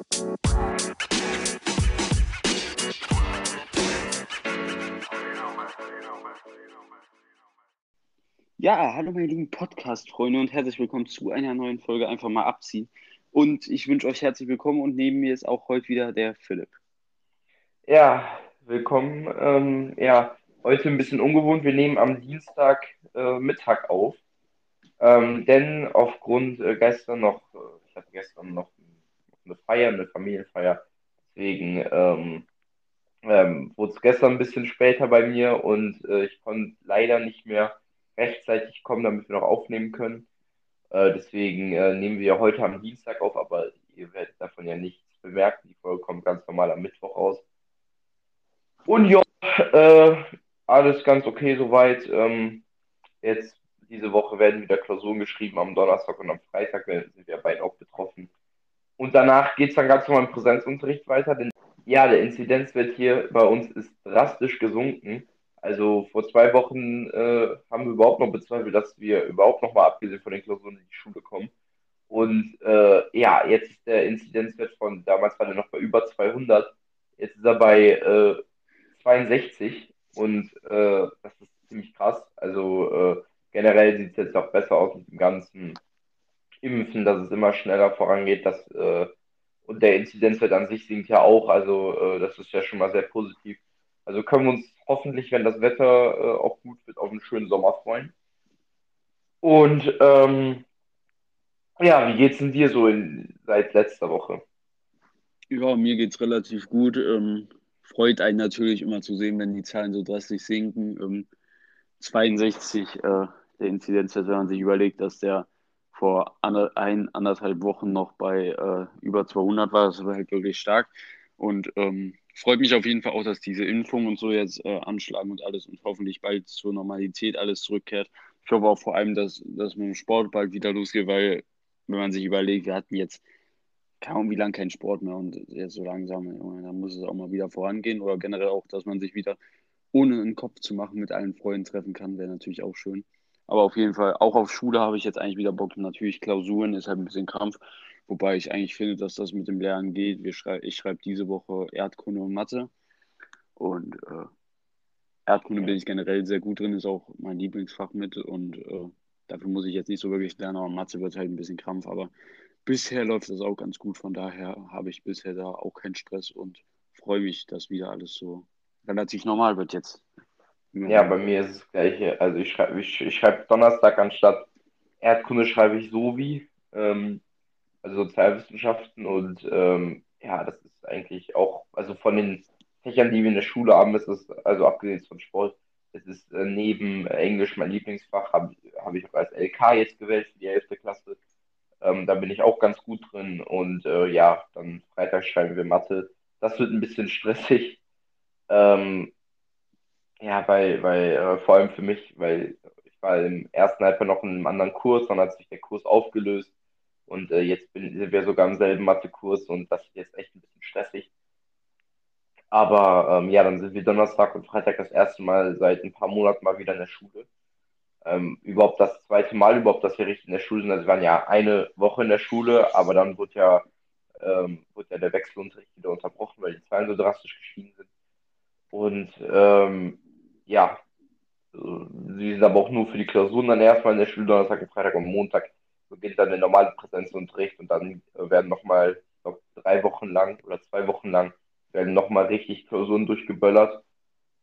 Ja, hallo meine lieben Podcast-Freunde und herzlich willkommen zu einer neuen Folge Einfach mal abziehen. Und ich wünsche euch herzlich willkommen und neben mir ist auch heute wieder der Philipp. Ja, willkommen. Ähm, ja, heute ein bisschen ungewohnt. Wir nehmen am Dienstag äh, Mittag auf. Ähm, denn aufgrund äh, gestern noch, äh, ich hatte gestern noch eine Feier, eine Familienfeier. Deswegen ähm, ähm, wurde es gestern ein bisschen später bei mir und äh, ich konnte leider nicht mehr rechtzeitig kommen, damit wir noch aufnehmen können. Äh, deswegen äh, nehmen wir heute am Dienstag auf, aber ihr werdet davon ja nichts bemerken. Die Folge kommt ganz normal am Mittwoch raus. Und ja, äh, alles ganz okay soweit. Ähm, jetzt diese Woche werden wieder Klausuren geschrieben am Donnerstag und am Freitag sind wir beide auch betroffen. Und danach geht es dann ganz normal im Präsenzunterricht weiter. Denn ja, der Inzidenzwert hier bei uns ist drastisch gesunken. Also vor zwei Wochen äh, haben wir überhaupt noch bezweifelt, dass wir überhaupt noch mal abgesehen von den Klausuren in die Schule kommen. Und äh, ja, jetzt ist der Inzidenzwert von, damals war der noch bei über 200, jetzt ist er bei äh, 62 und äh, das ist ziemlich krass. Also äh, generell sieht es jetzt auch besser aus mit dem ganzen Impfen, dass es immer schneller vorangeht, dass äh, und der Inzidenzwert an sich sinkt ja auch, also das ist ja schon mal sehr positiv. Also können wir uns hoffentlich, wenn das Wetter äh, auch gut wird, auf einen schönen Sommer freuen. Und ähm, ja, wie geht's denn dir so in, seit letzter Woche? Ja, mir geht's relativ gut. Ähm, freut einen natürlich immer zu sehen, wenn die Zahlen so drastisch sinken. Ähm, 62 äh, der Inzidenzwert, wenn man sich überlegt, dass der vor ein, anderthalb Wochen noch bei äh, über 200 war. Das war halt wirklich stark. Und ähm, freut mich auf jeden Fall auch, dass diese Impfung und so jetzt äh, anschlagen und alles und hoffentlich bald zur Normalität alles zurückkehrt. Ich hoffe auch vor allem, dass, dass mit dem Sport bald wieder losgeht, weil wenn man sich überlegt, wir hatten jetzt kaum wie lange keinen Sport mehr und jetzt so langsam, dann muss es auch mal wieder vorangehen oder generell auch, dass man sich wieder ohne einen Kopf zu machen mit allen Freunden treffen kann, wäre natürlich auch schön. Aber auf jeden Fall, auch auf Schule habe ich jetzt eigentlich wieder Bock. Natürlich Klausuren ist halt ein bisschen Krampf. Wobei ich eigentlich finde, dass das mit dem Lernen geht. Wir schrei ich schreibe diese Woche Erdkunde und Mathe. Und äh, Erdkunde bin ich generell sehr gut drin, ist auch mein Lieblingsfach mit. Und äh, dafür muss ich jetzt nicht so wirklich lernen, aber Mathe wird halt ein bisschen Krampf. Aber bisher läuft das auch ganz gut. Von daher habe ich bisher da auch keinen Stress und freue mich, dass wieder alles so relativ normal wird jetzt. Ja, bei mir ist es das gleiche. Also ich schreibe ich, ich schreib Donnerstag anstatt Erdkunde schreibe ich so wie. Ähm, also Sozialwissenschaften und ähm, ja, das ist eigentlich auch, also von den Fächern, die wir in der Schule haben, ist es, also abgesehen von Sport, es ist äh, neben Englisch mein Lieblingsfach, habe hab ich auch als LK jetzt gewählt für die 11. Klasse. Ähm, da bin ich auch ganz gut drin und äh, ja, dann Freitag schreiben wir Mathe. Das wird ein bisschen stressig. Ähm, ja, weil, weil äh, vor allem für mich, weil ich war im ersten Halbjahr noch in einem anderen Kurs, dann hat sich der Kurs aufgelöst und äh, jetzt bin, sind wir sogar im selben Mathekurs und das ist jetzt echt ein bisschen stressig. Aber ähm, ja, dann sind wir Donnerstag und Freitag das erste Mal seit ein paar Monaten mal wieder in der Schule. Ähm, überhaupt das zweite Mal überhaupt, dass wir richtig in der Schule sind. Also wir waren ja eine Woche in der Schule, aber dann wurde ja, ähm, wurde ja der Wechselunterricht wieder unterbrochen, weil die Zahlen so drastisch gestiegen sind. Und ähm, ja, sie sind aber auch nur für die Klausuren dann erstmal in der Schule, Donnerstag und Freitag und Montag beginnt dann der normale Präsenzunterricht und dann äh, werden nochmal, ich glaube, drei Wochen lang oder zwei Wochen lang werden nochmal richtig Klausuren durchgeböllert.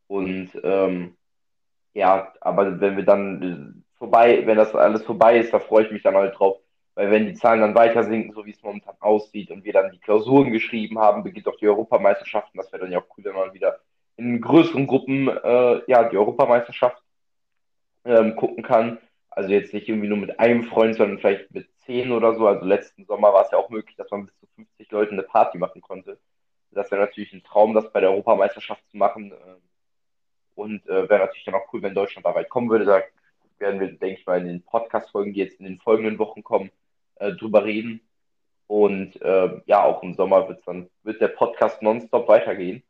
Und ähm, ja, aber wenn wir dann äh, vorbei, wenn das alles vorbei ist, da freue ich mich dann halt drauf. Weil wenn die Zahlen dann weiter sinken, so wie es momentan aussieht, und wir dann die Klausuren geschrieben haben, beginnt auch die Europameisterschaften. Das wäre dann ja auch cool, wenn man wieder in größeren Gruppen äh, ja die Europameisterschaft ähm, gucken kann. Also jetzt nicht irgendwie nur mit einem Freund, sondern vielleicht mit zehn oder so. Also letzten Sommer war es ja auch möglich, dass man bis zu 50 Leuten eine Party machen konnte. Das wäre natürlich ein Traum, das bei der Europameisterschaft zu machen. Ähm, und äh, wäre natürlich dann auch cool, wenn Deutschland da weit kommen würde. Da werden wir, denke ich mal, in den Podcast-Folgen, die jetzt in den folgenden Wochen kommen, äh, drüber reden. Und äh, ja, auch im Sommer wird dann wird der Podcast nonstop weitergehen.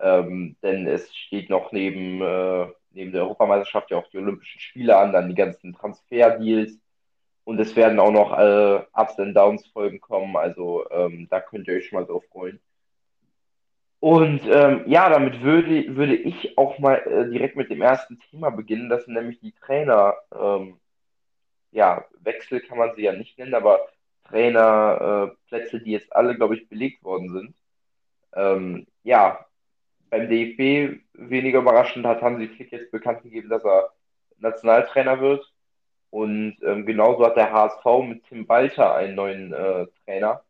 Ähm, denn es steht noch neben äh, neben der Europameisterschaft ja auch die Olympischen Spiele an, dann die ganzen Transferdeals Und es werden auch noch äh, Ups and Downs Folgen kommen, also ähm, da könnt ihr euch schon mal drauf freuen. Und ähm, ja, damit würde, würde ich auch mal äh, direkt mit dem ersten Thema beginnen, das sind nämlich die Trainer, ähm, ja, Wechsel kann man sie ja nicht nennen, aber Trainerplätze, äh, die jetzt alle, glaube ich, belegt worden sind. Ähm, ja, beim DFB weniger überraschend hat Hansi Flick jetzt bekannt gegeben, dass er Nationaltrainer wird. Und ähm, genauso hat der HSV mit Tim Walter einen neuen äh, Trainer.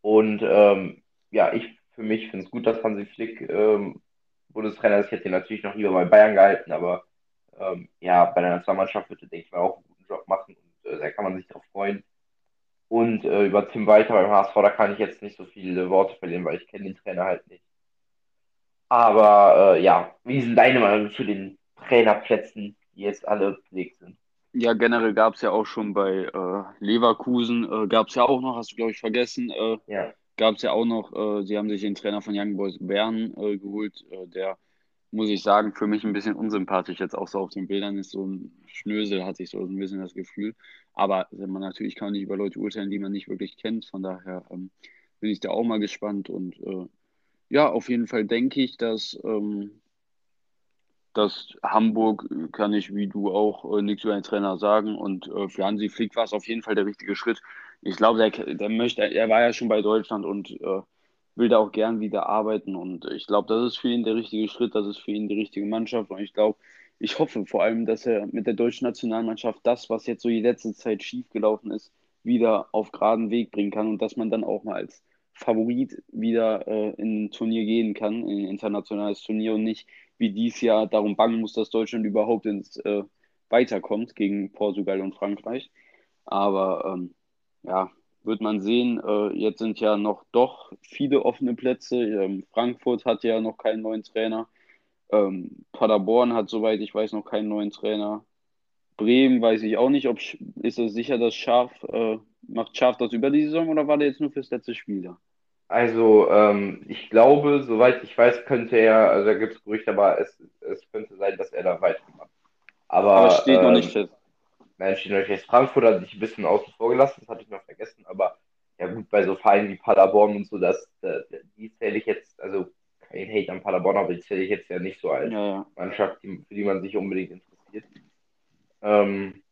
Und ähm, ja, ich für mich finde es gut, dass Hansi Flick ähm, Bundestrainer ist. Ich hätte ihn natürlich noch lieber bei Bayern gehalten, aber ähm, ja, bei der Nationalmannschaft wird er, denke ich mal, auch einen guten Job machen und äh, da kann man sich darauf freuen. Und äh, über Tim Walter beim HSV, da kann ich jetzt nicht so viele Worte verlieren, weil ich kenne den Trainer halt nicht. Aber äh, ja, wie sind deine Meinung zu den Trainerplätzen, die jetzt alle belegt sind? Ja, generell gab es ja auch schon bei äh, Leverkusen, äh, gab es ja auch noch, hast du glaube ich vergessen, äh, ja. gab es ja auch noch, äh, sie haben sich den Trainer von Young Boys Bern äh, geholt, äh, der, muss ich sagen, für mich ein bisschen unsympathisch jetzt auch so auf den Bildern ist, so ein Schnösel, hatte ich so ein bisschen das Gefühl. Aber man natürlich kann man nicht über Leute urteilen, die man nicht wirklich kennt, von daher ähm, bin ich da auch mal gespannt und ja, auf jeden Fall denke ich, dass, ähm, dass Hamburg, kann ich wie du auch äh, nichts über den Trainer sagen. Und äh, für Hansi Flick war es auf jeden Fall der richtige Schritt. Ich glaube, der, der möchte, er war ja schon bei Deutschland und äh, will da auch gern wieder arbeiten. Und ich glaube, das ist für ihn der richtige Schritt, das ist für ihn die richtige Mannschaft. Und ich glaube, ich hoffe vor allem, dass er mit der deutschen Nationalmannschaft das, was jetzt so die letzte Zeit schiefgelaufen ist, wieder auf geraden Weg bringen kann und dass man dann auch mal als Favorit wieder äh, in ein Turnier gehen kann, in ein internationales Turnier und nicht wie dies Jahr darum bangen muss, dass Deutschland überhaupt ins äh, Weiterkommt gegen Portugal und Frankreich. Aber ähm, ja, wird man sehen. Äh, jetzt sind ja noch doch viele offene Plätze. Ähm, Frankfurt hat ja noch keinen neuen Trainer. Ähm, Paderborn hat, soweit ich weiß, noch keinen neuen Trainer. Bremen weiß ich auch nicht, ob ist es sicher, dass Schaf äh, macht Schaf das über die Saison oder war der jetzt nur fürs letzte Spiel da? Also, ähm, ich glaube, soweit ich weiß, könnte er, also da gibt es Gerüchte, aber es, es könnte sein, dass er da weitermacht. Aber, aber steht ähm, noch nicht fest. Nein, steht noch nicht fest. Frankfurt hat sich ein bisschen außen vor gelassen, das hatte ich noch vergessen, aber ja gut, bei so Vereinen wie Paderborn und so, das, die zähle ich jetzt, also kein Hate an Paderborn, aber die zähle ich jetzt ja nicht so als ja, ja. Mannschaft, für die man sich unbedingt interessiert. Ähm,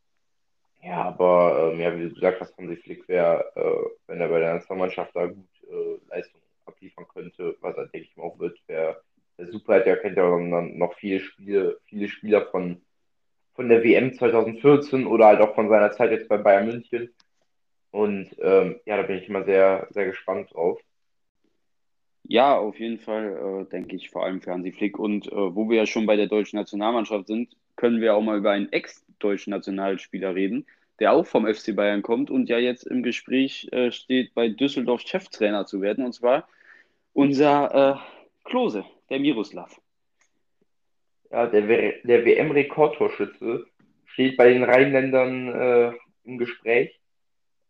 ja, aber ähm, ja, wie du gesagt hast, Hansi Flick wäre, äh, wenn er bei der Nationalmannschaft da gut äh, Leistung abliefern könnte, was er, denke ich auch wird, wäre wär super. Der kennt ja dann noch viele Spiele, viele Spieler von, von der WM 2014 oder halt auch von seiner Zeit jetzt bei Bayern München. Und ähm, ja, da bin ich immer sehr, sehr gespannt drauf. Ja, auf jeden Fall, äh, denke ich, vor allem für Hansi Flick. Und äh, wo wir ja schon bei der deutschen Nationalmannschaft sind, können wir auch mal über einen ex-deutschen Nationalspieler reden, der auch vom FC Bayern kommt und ja jetzt im Gespräch äh, steht, bei Düsseldorf Cheftrainer zu werden. Und zwar unser äh, Klose, der Miroslav. Ja, der, der WM-Rekordtorschütze steht bei den Rheinländern äh, im Gespräch.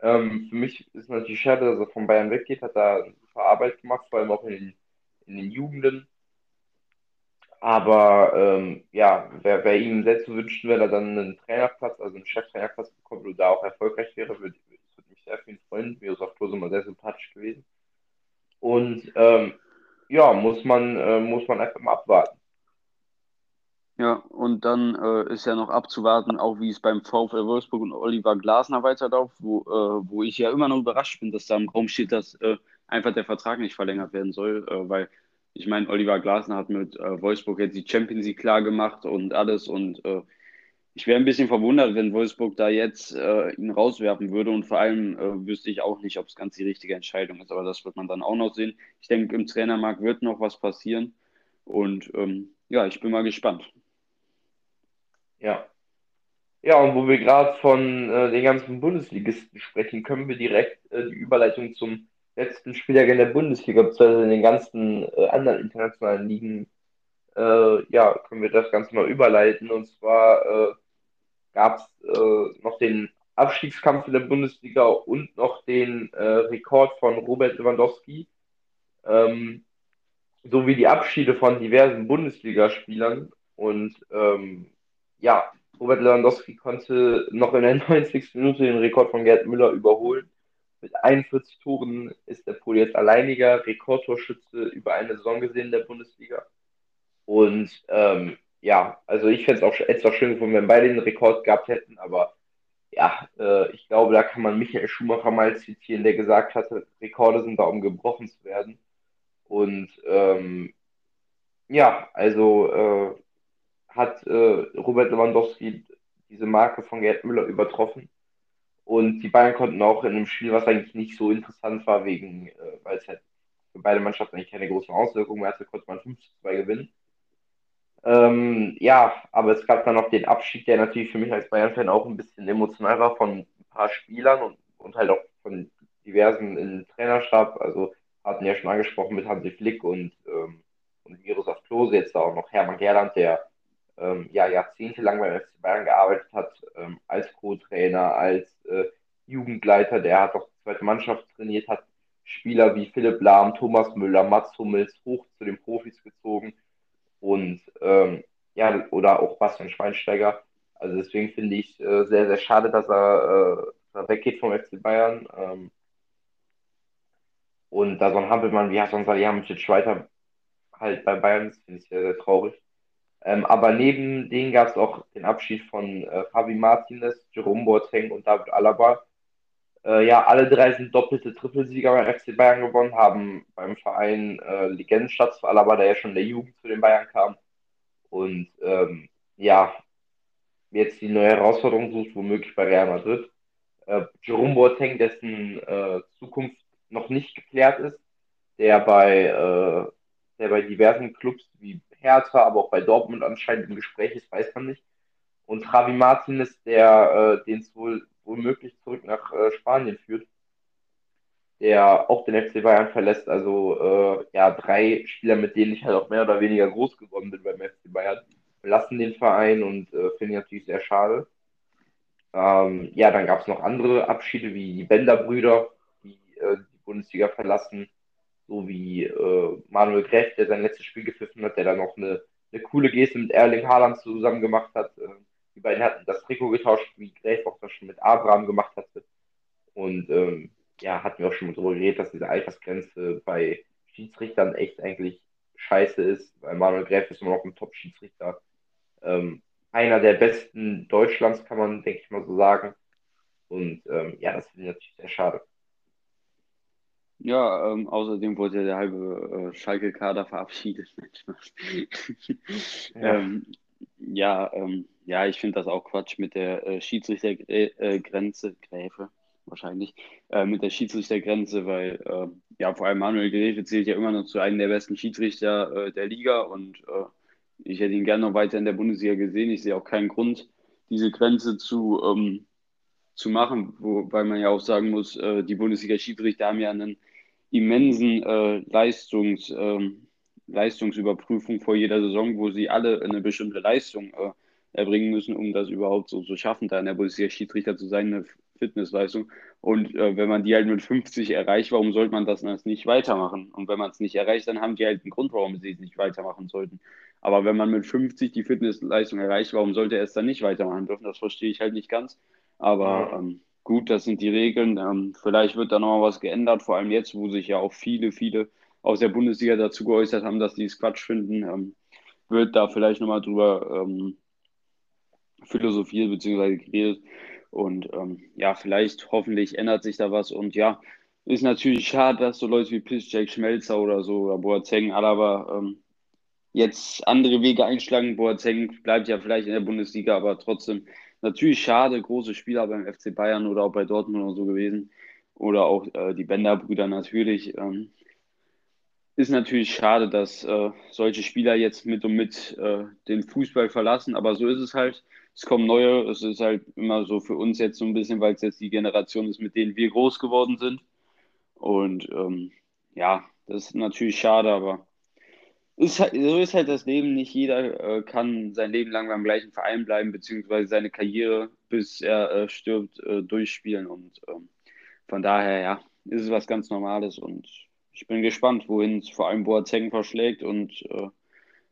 Ähm, für mich ist natürlich schade, dass er von Bayern weggeht, hat da super Arbeit gemacht, vor allem auch in den, in den Jugenden. Aber ähm, ja, wäre wär ihm zu wünschen, wenn er dann einen Trainerplatz, also einen Cheftrainerplatz bekommt und da auch erfolgreich wäre, würde, würde mich sehr viel freuen. Mir ist auch Klose immer sehr sympathisch gewesen. Und ähm, ja, muss man, äh, muss man einfach mal abwarten. Ja, und dann äh, ist ja noch abzuwarten, auch wie es beim VfL Wolfsburg und Oliver Glasner weiterläuft, wo, äh, wo ich ja immer noch überrascht bin, dass da im Raum steht, dass äh, einfach der Vertrag nicht verlängert werden soll, äh, weil ich meine, Oliver Glasner hat mit äh, Wolfsburg jetzt die Champions League klar gemacht und alles. Und äh, ich wäre ein bisschen verwundert, wenn Wolfsburg da jetzt äh, ihn rauswerfen würde. Und vor allem äh, wüsste ich auch nicht, ob es ganz die richtige Entscheidung ist. Aber das wird man dann auch noch sehen. Ich denke, im Trainermarkt wird noch was passieren. Und ähm, ja, ich bin mal gespannt. Ja. Ja, und wo wir gerade von äh, den ganzen Bundesligisten sprechen, können wir direkt äh, die Überleitung zum letzten Spieltag in der Bundesliga, beziehungsweise in den ganzen äh, anderen internationalen Ligen, äh, ja, können wir das Ganze mal überleiten. Und zwar äh, gab es äh, noch den Abstiegskampf in der Bundesliga und noch den äh, Rekord von Robert Lewandowski, ähm, sowie die Abschiede von diversen Bundesligaspielern. Und ähm, ja, Robert Lewandowski konnte noch in der 90. Minute den Rekord von Gerd Müller überholen. Mit 41 Toren ist der Pol jetzt alleiniger Rekordtorschütze über eine Saison gesehen in der Bundesliga. Und ähm, ja, also ich fände es auch etwas schön gefunden, wenn beide den Rekord gehabt hätten, aber ja, äh, ich glaube, da kann man Michael Schumacher mal zitieren, der gesagt hatte, Rekorde sind da, um gebrochen zu werden. Und ähm, ja, also äh, hat äh, Robert Lewandowski diese Marke von Gerd Müller übertroffen. Und die Bayern konnten auch in einem Spiel, was eigentlich nicht so interessant war, wegen, äh, weil es halt für beide Mannschaften eigentlich keine großen Auswirkungen mehr hatte, konnte man 5 zu 2 gewinnen. Ähm, ja, aber es gab dann noch den Abschied, der natürlich für mich als Bayern-Fan auch ein bisschen emotional war von ein paar Spielern und, und halt auch von diversen im Trainerstab. Also hatten ja schon angesprochen mit Hansi Flick und, ähm, und Miroslav Klose, jetzt auch noch Hermann Gerland, der ähm, ja jahrzehntelang beim FC Bayern gearbeitet hat, ähm, als Co-Trainer, als äh, Jugendleiter, der hat auch die zweite Mannschaft trainiert, hat Spieler wie Philipp Lahm, Thomas Müller, Mats Hummels hoch zu den Profis gezogen und ähm, ja, oder auch Bastian Schweinsteiger. Also deswegen finde ich äh, sehr, sehr schade, dass er, äh, dass er weggeht vom FC Bayern. Ähm, und da so ein Hampelmann wie Hassan Salihamidzic weiter halt bei Bayern ist, finde ich sehr, sehr traurig. Ähm, aber neben denen gab es auch den Abschied von äh, Javi Martinez, Jerome Boateng und David Alaba. Äh, ja, alle drei sind doppelte Trippelsieger beim FC Bayern gewonnen, haben beim Verein äh, Legendenstatus für Alaba, der ja schon in der Jugend zu den Bayern kam. Und ähm, ja, jetzt die neue Herausforderung sucht, womöglich bei Real Madrid. Äh, Jerome Boateng, dessen äh, Zukunft noch nicht geklärt ist, der bei, äh, der bei diversen Clubs wie Hertha, aber auch bei Dortmund anscheinend im Gespräch ist, weiß man nicht. Und Javi Martinez, der äh, den es wohl womöglich zurück nach äh, Spanien führt, der auch den FC Bayern verlässt. Also äh, ja, drei Spieler, mit denen ich halt auch mehr oder weniger groß geworden bin beim FC Bayern, verlassen den Verein und äh, finde ich natürlich sehr schade. Ähm, ja, dann gab es noch andere Abschiede wie die Bender-Brüder, die äh, die Bundesliga verlassen, so wie äh, Manuel Gräf, der sein letztes Spiel gepfiffen hat, der dann noch eine, eine coole Geste mit Erling Haaland zusammen gemacht hat. Äh, die beiden hatten das Trikot getauscht, wie Gräf auch das schon mit Abraham gemacht hatte. Und ähm, ja, hatten wir auch schon mal darüber geredet, dass diese Altersgrenze bei Schiedsrichtern echt eigentlich scheiße ist, weil Manuel Gräf ist immer noch ein Top-Schiedsrichter. Ähm, einer der besten Deutschlands, kann man, denke ich mal so sagen. Und ähm, ja, das finde ich natürlich sehr schade. Ja, ähm, außerdem wurde ja der halbe äh, Schalke-Kader verabschiedet. ja, ähm, ja, ähm, ja, ich finde das auch Quatsch mit der äh, Schiedsrichtergrenze, äh, Gräfe wahrscheinlich, äh, mit der Schiedsrichtergrenze, weil äh, ja vor allem Manuel Gräfe zählt ja immer noch zu einem der besten Schiedsrichter äh, der Liga und äh, ich hätte ihn gerne noch weiter in der Bundesliga gesehen. Ich sehe auch keinen Grund, diese Grenze zu, ähm, zu machen, wobei man ja auch sagen muss, äh, die Bundesliga-Schiedsrichter haben ja einen immensen äh, Leistungs, äh, Leistungsüberprüfung vor jeder Saison, wo sie alle eine bestimmte Leistung äh, erbringen müssen, um das überhaupt so zu schaffen, da in der Bundesliga Schiedsrichter zu sein, eine Fitnessleistung. Und äh, wenn man die halt mit 50 erreicht, warum sollte man das dann nicht weitermachen? Und wenn man es nicht erreicht, dann haben die halt einen Grund, warum sie es nicht weitermachen sollten. Aber wenn man mit 50 die Fitnessleistung erreicht, warum sollte er es dann nicht weitermachen dürfen? Das verstehe ich halt nicht ganz. Aber ähm, gut, das sind die Regeln. Ähm, vielleicht wird da nochmal was geändert, vor allem jetzt, wo sich ja auch viele, viele aus der Bundesliga dazu geäußert haben, dass die es Quatsch finden. Ähm, wird da vielleicht nochmal drüber ähm, philosophiert bzw. geredet. Und ähm, ja, vielleicht, hoffentlich ändert sich da was. Und ja, ist natürlich schade, dass so Leute wie Piszczek, Schmelzer oder so, oder Boateng, aber ähm, jetzt andere Wege einschlagen. Boateng bleibt ja vielleicht in der Bundesliga, aber trotzdem natürlich schade, große Spieler beim FC Bayern oder auch bei Dortmund oder so gewesen. Oder auch äh, die Bender-Brüder natürlich. Ähm, ist natürlich schade, dass äh, solche Spieler jetzt mit und mit äh, den Fußball verlassen, aber so ist es halt es kommen neue. Es ist halt immer so für uns jetzt so ein bisschen, weil es jetzt die Generation ist, mit denen wir groß geworden sind. Und ähm, ja, das ist natürlich schade, aber ist halt, so ist halt das Leben. Nicht jeder äh, kann sein Leben lang beim gleichen Verein bleiben, beziehungsweise seine Karriere, bis er äh, stirbt, äh, durchspielen. Und ähm, von daher, ja, ist es was ganz Normales. Und ich bin gespannt, wohin es vor allem Boateng verschlägt und äh,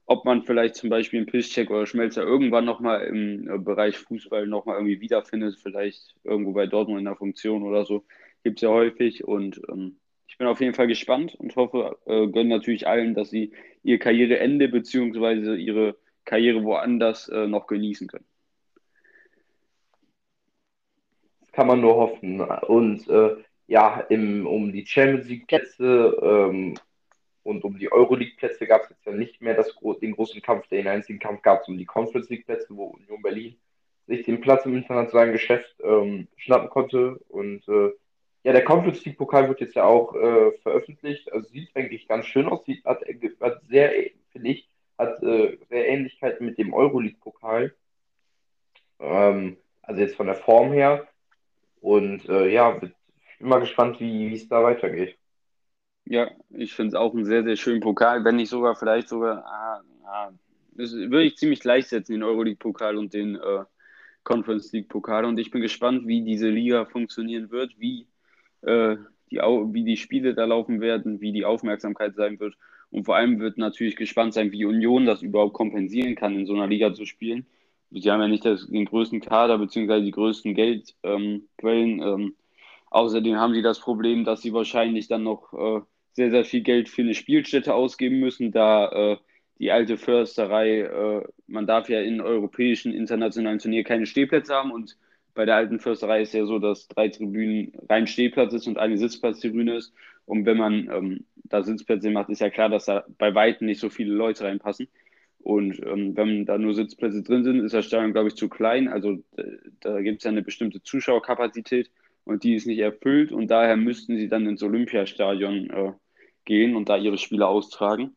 ob man vielleicht zum Beispiel einen Piszczek oder Schmelzer irgendwann nochmal im äh, Bereich Fußball nochmal irgendwie wiederfindet, vielleicht irgendwo bei Dortmund in der Funktion oder so, gibt es ja häufig und ähm, bin auf jeden Fall gespannt und hoffe, äh, gönne natürlich allen, dass sie ihr Karriereende bzw. ihre Karriere woanders äh, noch genießen können. Das kann man nur hoffen. Und äh, ja, im, um die Champions League Plätze ähm, und um die Euroleague-Plätze gab es jetzt ja nicht mehr das, den großen Kampf. Den einzigen Kampf gab es um die Conference League-Plätze, wo Union Berlin sich den Platz im internationalen Geschäft ähm, schnappen konnte. Und äh, ja, der Conference League-Pokal wird jetzt ja auch äh, veröffentlicht. Also sieht eigentlich ganz schön aus. Sieht, hat, hat sehr, finde ich, hat äh, sehr Ähnlichkeiten mit dem Euroleague-Pokal. Ähm, also jetzt von der Form her. Und äh, ja, bin mal gespannt, wie es da weitergeht. Ja, ich finde es auch einen sehr, sehr schönen Pokal, wenn nicht sogar vielleicht sogar, ah, ah, das würde ich ziemlich gleichsetzen, den Euroleague-Pokal und den äh, Conference League-Pokal. Und ich bin gespannt, wie diese Liga funktionieren wird, wie, äh, die, wie die Spiele da laufen werden, wie die Aufmerksamkeit sein wird. Und vor allem wird natürlich gespannt sein, wie Union das überhaupt kompensieren kann, in so einer Liga zu spielen. Sie haben ja nicht das, den größten Kader beziehungsweise die größten Geldquellen. Ähm, ähm, außerdem haben sie das Problem, dass sie wahrscheinlich dann noch äh, sehr, sehr viel Geld für eine Spielstätte ausgeben müssen, da äh, die alte Försterei, äh, man darf ja in europäischen, internationalen Turnieren keine Stehplätze haben und bei der alten Försterei ist ja so, dass drei Tribünen rein Stehplatz ist und eine Sitzplatztribüne ist. Und wenn man ähm, da Sitzplätze macht, ist ja klar, dass da bei Weitem nicht so viele Leute reinpassen. Und ähm, wenn da nur Sitzplätze drin sind, ist das Stadion, glaube ich, zu klein. Also da gibt es ja eine bestimmte Zuschauerkapazität und die ist nicht erfüllt und daher müssten sie dann ins Olympiastadion äh, gehen und da ihre Spiele austragen.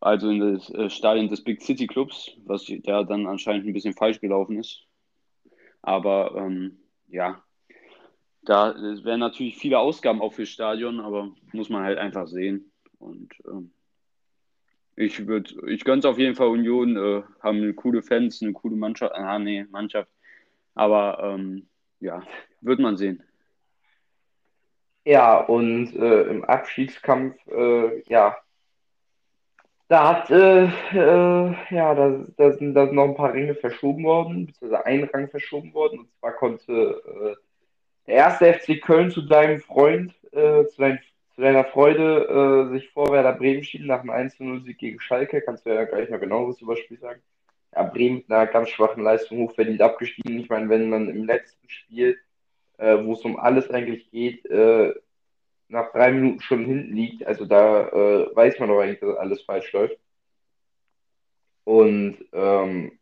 Also in das äh, Stadion des Big City Clubs, was da dann anscheinend ein bisschen falsch gelaufen ist. Aber ähm, ja, da wären natürlich viele Ausgaben auch fürs Stadion, aber muss man halt einfach sehen. Und ähm, ich würde, ich gönne es auf jeden Fall Union, äh, haben coole Fans, eine coole Mannschaft, ah nee, Mannschaft. Aber ähm, ja, wird man sehen. Ja, und äh, im Abschiedskampf, äh, ja, da hat, äh, äh, ja, da, da, sind, da sind noch ein paar Ringe verschoben worden, beziehungsweise ein Rang verschoben worden. Und zwar konnte äh, der erste FC Köln zu deinem Freund, äh, zu, dein, zu, deiner Freude, sich vor Werder Bremen schieben nach einem 1-0-Sieg gegen Schalke. Kannst du ja gleich mal genaueres über Spiel sagen. Ja, Bremen mit einer ganz schwachen Leistung hochverdient abgestiegen. Ich meine, wenn man im letzten Spiel äh, wo es um alles eigentlich geht, äh, nach drei Minuten schon hinten liegt. Also da äh, weiß man doch eigentlich, dass alles falsch läuft. Und ähm,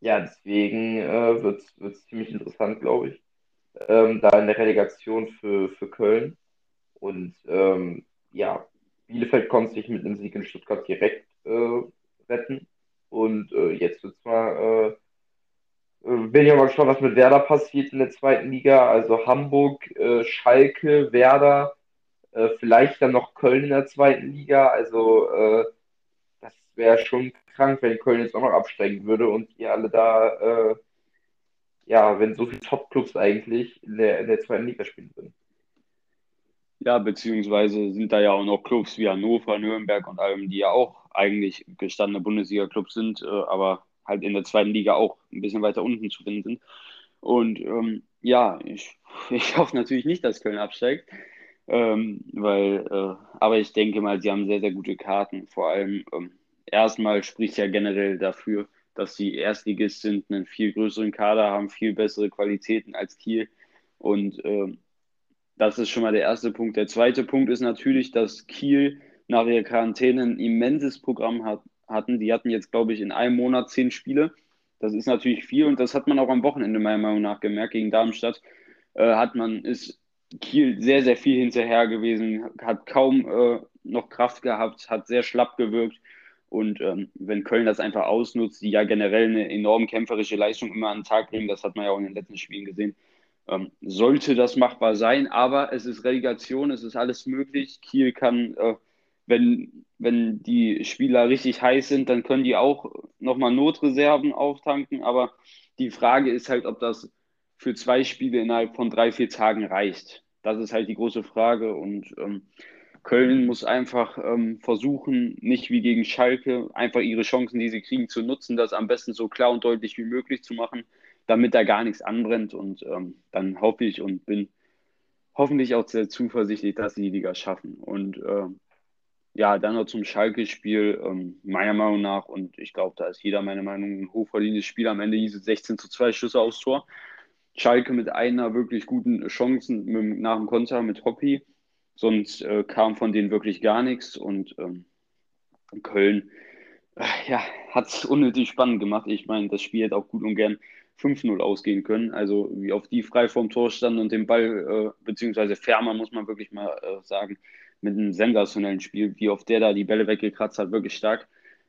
ja, deswegen äh, wird es ziemlich interessant, glaube ich, ähm, da in der Relegation für, für Köln. Und ähm, ja, Bielefeld konnte sich mit einem Sieg in Stuttgart direkt äh, retten. Und äh, jetzt wird es mal äh, äh, bin ja mal gespannt, was mit Werder passiert in der zweiten Liga. Also Hamburg, äh, Schalke, Werder, äh, vielleicht dann noch Köln in der zweiten Liga. Also äh, das wäre schon krank, wenn Köln jetzt auch noch absteigen würde und ihr alle da, äh, ja, wenn so viele Top-Clubs eigentlich in der, in der zweiten Liga spielen würden. Ja, beziehungsweise sind da ja auch noch Clubs wie Hannover, Nürnberg und allem, die ja auch eigentlich gestandene Bundesliga-Clubs sind, äh, aber halt in der zweiten Liga auch ein bisschen weiter unten zu finden sind. Und ähm, ja, ich, ich hoffe natürlich nicht, dass Köln absteigt. Ähm, weil, äh, aber ich denke mal, sie haben sehr, sehr gute Karten. Vor allem, ähm, erstmal spricht ja generell dafür, dass die Erstligist sind, einen viel größeren Kader haben, viel bessere Qualitäten als Kiel. Und äh, das ist schon mal der erste Punkt. Der zweite Punkt ist natürlich, dass Kiel nach der Quarantäne ein immenses Programm hat, hatten. Die hatten jetzt, glaube ich, in einem Monat zehn Spiele. Das ist natürlich viel und das hat man auch am Wochenende meiner Meinung nach gemerkt. Gegen Darmstadt äh, hat man, ist Kiel sehr, sehr viel hinterher gewesen, hat kaum äh, noch Kraft gehabt, hat sehr schlapp gewirkt. Und ähm, wenn Köln das einfach ausnutzt, die ja generell eine enorm kämpferische Leistung immer an den Tag bringen, das hat man ja auch in den letzten Spielen gesehen, ähm, sollte das machbar sein. Aber es ist Relegation, es ist alles möglich. Kiel kann äh, wenn, wenn die Spieler richtig heiß sind, dann können die auch nochmal Notreserven auftanken. Aber die Frage ist halt, ob das für zwei Spiele innerhalb von drei, vier Tagen reicht. Das ist halt die große Frage. Und ähm, Köln muss einfach ähm, versuchen, nicht wie gegen Schalke, einfach ihre Chancen, die sie kriegen, zu nutzen, das am besten so klar und deutlich wie möglich zu machen, damit da gar nichts anbrennt. Und ähm, dann hoffe ich und bin hoffentlich auch sehr zuversichtlich, dass sie die Liga schaffen. Und ähm, ja, dann noch zum Schalke-Spiel, ähm, meiner Meinung nach, und ich glaube, da ist jeder meiner Meinung, ein hochverdientes Spiel. Am Ende hieß es 16 zu 2 Schüsse aufs Tor. Schalke mit einer wirklich guten Chance nach dem Konter mit Hoppy. Sonst äh, kam von denen wirklich gar nichts. Und ähm, Köln äh, ja, hat es unnötig spannend gemacht. Ich meine, das Spiel hätte auch gut und gern 5-0 ausgehen können. Also wie auf die frei vom Tor standen und den Ball, äh, beziehungsweise Fermer, muss man wirklich mal äh, sagen, mit einem sensationellen Spiel, wie auf der da die Bälle weggekratzt hat, wirklich stark.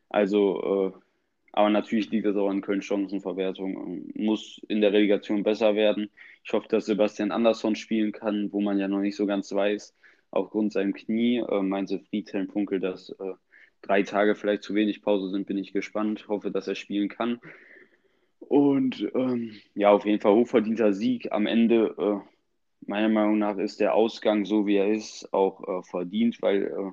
Also, äh, aber natürlich liegt es auch an Köln Chancenverwertung. Muss in der Relegation besser werden. Ich hoffe, dass Sebastian Andersson spielen kann, wo man ja noch nicht so ganz weiß, aufgrund seinem Knie. Äh, meinte Friedhelm Funkel, dass äh, drei Tage vielleicht zu wenig Pause sind, bin ich gespannt. Hoffe, dass er spielen kann. Und ähm, ja, auf jeden Fall hochverdienter Sieg. Am Ende, äh, meiner Meinung nach, ist der Ausgang so, wie er ist, auch äh, verdient, weil äh,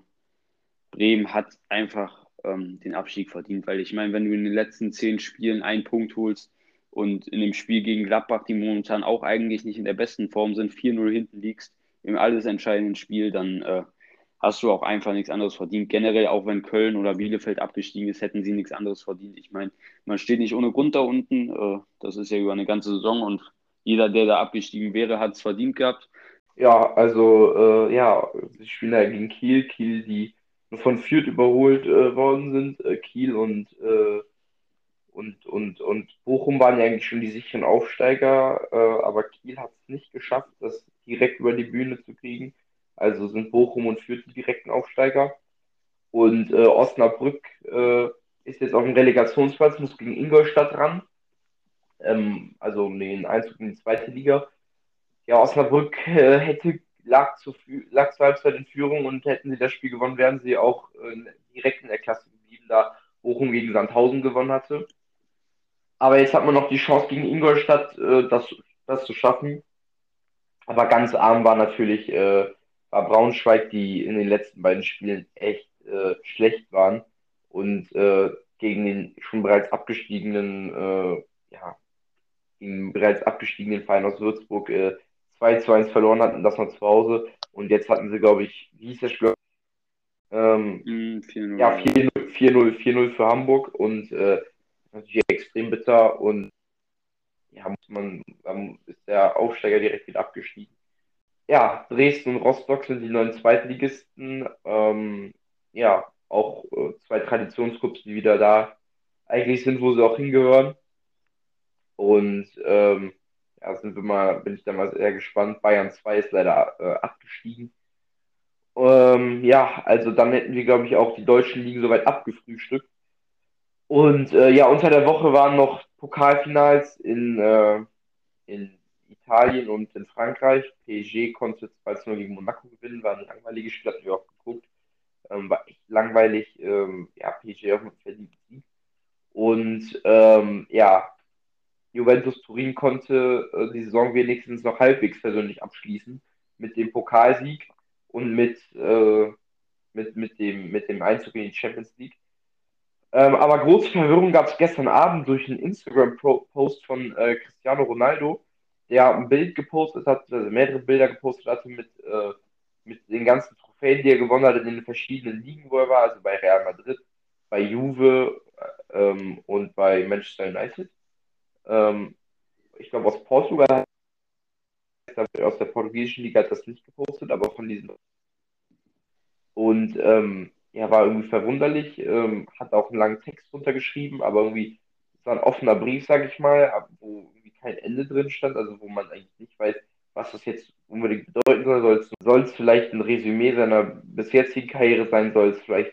Bremen hat einfach ähm, den Abstieg verdient. Weil ich meine, wenn du in den letzten zehn Spielen einen Punkt holst und in dem Spiel gegen Gladbach, die momentan auch eigentlich nicht in der besten Form sind, 4-0 hinten liegst, im alles entscheidenden Spiel, dann äh, hast du auch einfach nichts anderes verdient. Generell, auch wenn Köln oder Bielefeld abgestiegen ist, hätten sie nichts anderes verdient. Ich meine, man steht nicht ohne Grund da unten. Äh, das ist ja über eine ganze Saison und jeder, der da abgestiegen wäre, hat es verdient gehabt. Ja, also äh, ja, sie spielen ja gegen Kiel. Kiel, die von Fürth überholt äh, worden sind. Äh, Kiel und, äh, und, und, und Bochum waren ja eigentlich schon die sicheren Aufsteiger, äh, aber Kiel hat es nicht geschafft, das direkt über die Bühne zu kriegen. Also sind Bochum und Fürth die direkten Aufsteiger. Und äh, Osnabrück äh, ist jetzt auf dem Relegationsplatz, muss gegen Ingolstadt ran. Ähm, also um den Einzug in die zweite Liga. Ja, Osnabrück hätte lag, zu, lag zur Halbzeit in Führung und hätten sie das Spiel gewonnen, wären sie auch äh, direkt in der Klasse geblieben, da Bochum gegen Sandhausen gewonnen hatte. Aber jetzt hat man noch die Chance gegen Ingolstadt, äh, das, das zu schaffen. Aber ganz arm war natürlich äh, war Braunschweig, die in den letzten beiden Spielen echt äh, schlecht waren und äh, gegen den schon bereits abgestiegenen, äh, ja, gegen bereits abgestiegenen Verein aus Würzburg äh, 2 zu 1 verloren hatten, das noch zu Hause. Und jetzt hatten sie, glaube ich, wie hieß der Spiel? Ähm, mm, 4 ja, 4-0 für Hamburg und äh, natürlich extrem bitter und ja, muss man, dann ist der Aufsteiger direkt wieder abgestiegen ja, Dresden und Rostock sind die neuen Zweitligisten. Ähm, ja, auch äh, zwei Traditionsclubs, die wieder da eigentlich sind, wo sie auch hingehören. Und ähm, ja, sind wir mal, bin ich da mal sehr gespannt. Bayern 2 ist leider äh, abgestiegen. Ähm, ja, also dann hätten wir, glaube ich, auch die deutschen Ligen soweit abgefrühstückt. Und äh, ja, unter der Woche waren noch Pokalfinals in, äh, in Italien und in Frankreich. PSG konnte 2-0 gegen Monaco gewinnen, war ein langweiliges Spiel, hatten wir auch geguckt. Ähm, war echt langweilig. Ähm, ja, PSG auch mit verdienten Sieg. Und ähm, ja, Juventus Turin konnte äh, die Saison wenigstens noch halbwegs persönlich abschließen mit dem Pokalsieg und mit, äh, mit, mit, dem, mit dem Einzug in die Champions League. Ähm, aber große Verwirrung gab es gestern Abend durch einen Instagram-Post von äh, Cristiano Ronaldo, der ein Bild gepostet hat, also mehrere Bilder gepostet hatte mit, äh, mit den ganzen Trophäen, die er gewonnen hat in den verschiedenen Ligen, wo er war, also bei Real Madrid, bei Juve ähm, und bei Manchester United. Ähm, ich glaube, aus Portugal, aus der portugiesischen Liga hat das nicht gepostet, aber von diesen. Und ähm, ja, war irgendwie verwunderlich, ähm, hat auch einen langen Text runtergeschrieben, aber irgendwie war ein offener Brief, sage ich mal, wo kein Ende drin stand, also wo man eigentlich nicht weiß, was das jetzt unbedingt bedeuten soll. Soll es vielleicht ein Resümee seiner bis jetzigen Karriere sein? Soll es vielleicht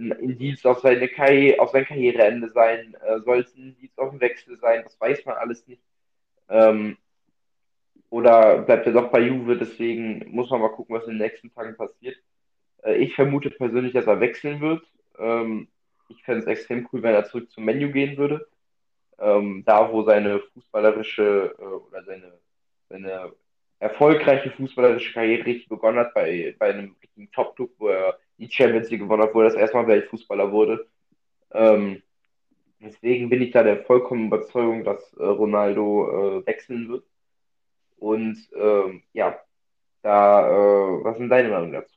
ein Indiz auf, seine Karriere, auf sein Karriereende sein? Äh, soll es ein Indiz auf den Wechsel sein? Das weiß man alles nicht. Ähm, oder bleibt er doch bei Juve? Deswegen muss man mal gucken, was in den nächsten Tagen passiert. Äh, ich vermute persönlich, dass er wechseln wird. Ähm, ich fände es extrem cool, wenn er zurück zum Menu gehen würde ähm, da wo seine fußballerische äh, oder seine, seine erfolgreiche fußballerische Karriere richtig begonnen hat, bei, bei einem richtigen Top-Club, wo er die Champions League gewonnen hat, wo er das erste Mal Weltfußballer wurde. Ähm, deswegen bin ich da der vollkommen Überzeugung, dass äh, Ronaldo äh, wechseln wird. Und ähm, ja, da, äh, was sind deine Meinung dazu?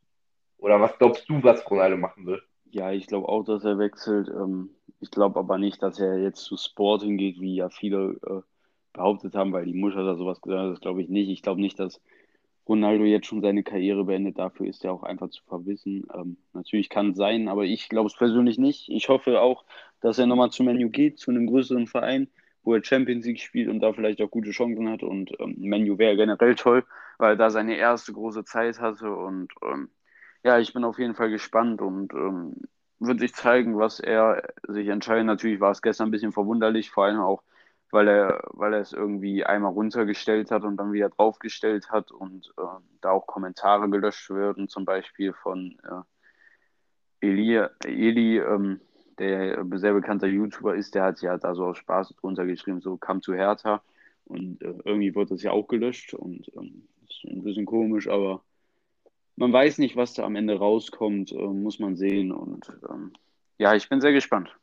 Oder was glaubst du, was Ronaldo machen wird? Ja, ich glaube auch, dass er wechselt. Ähm, ich glaube aber nicht, dass er jetzt zu Sporting geht, wie ja viele äh, behauptet haben, weil die Mutter da sowas gesagt hat. Das glaube ich nicht. Ich glaube nicht, dass Ronaldo jetzt schon seine Karriere beendet. Dafür ist er auch einfach zu verwissen. Ähm, natürlich kann es sein, aber ich glaube es persönlich nicht. Ich hoffe auch, dass er nochmal zu Menu geht, zu einem größeren Verein, wo er Champions League spielt und da vielleicht auch gute Chancen hat. Und ähm, Menu wäre generell toll, weil er da seine erste große Zeit hatte. Und ähm, ja, ich bin auf jeden Fall gespannt und ähm, wird sich zeigen, was er sich entscheidet. Natürlich war es gestern ein bisschen verwunderlich, vor allem auch weil er, weil er es irgendwie einmal runtergestellt hat und dann wieder draufgestellt hat und äh, da auch Kommentare gelöscht werden, zum Beispiel von äh, Eli, Eli ähm, der sehr bekannter YouTuber ist, der hat ja da so aus Spaß drunter geschrieben, so kam zu Hertha und äh, irgendwie wurde das ja auch gelöscht und ähm, ist ein bisschen komisch, aber man weiß nicht, was da am Ende rauskommt, äh, muss man sehen und ähm, ja, ich bin sehr gespannt.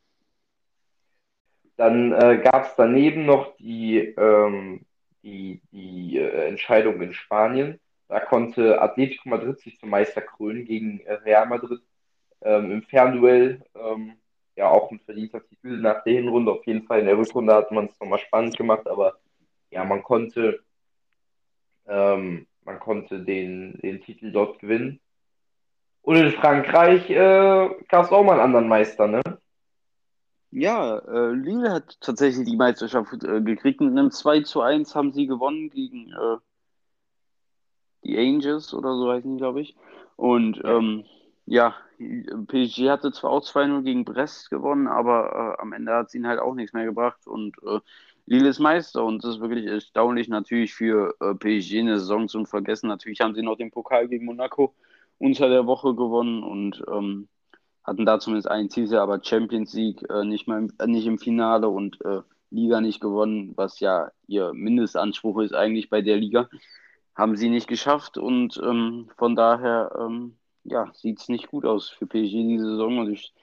Dann äh, gab es daneben noch die, ähm, die, die äh, Entscheidung in Spanien. Da konnte Atletico Madrid sich zum Meister krönen gegen Real Madrid ähm, im Fernduell. Ähm, ja, auch ein verdienter Titel nach der Hinrunde. Auf jeden Fall in der Rückrunde hat man es nochmal spannend gemacht, aber ja, man konnte, ähm, man konnte den, den Titel dort gewinnen. Und in Frankreich äh, gab es auch mal einen anderen Meister, ne? Ja, äh, Lille hat tatsächlich die Meisterschaft äh, gekriegt. Mit einem 2 zu 1 haben sie gewonnen gegen äh, die Angels oder so heißen die, glaube ich. Und ähm, ja, PSG hatte zwar auch 2-0 gegen Brest gewonnen, aber äh, am Ende hat es ihnen halt auch nichts mehr gebracht. Und äh, Lille ist Meister und das ist wirklich erstaunlich natürlich für äh, PSG eine Saison zum Vergessen. Natürlich haben sie noch den Pokal gegen Monaco unter der Woche gewonnen und ähm, hatten da zumindest einen Titel, aber Champions League äh, nicht, mal im, äh, nicht im Finale und äh, Liga nicht gewonnen, was ja ihr Mindestanspruch ist eigentlich bei der Liga. Haben sie nicht geschafft und ähm, von daher ähm, ja, sieht es nicht gut aus für PSG diese Saison und ich,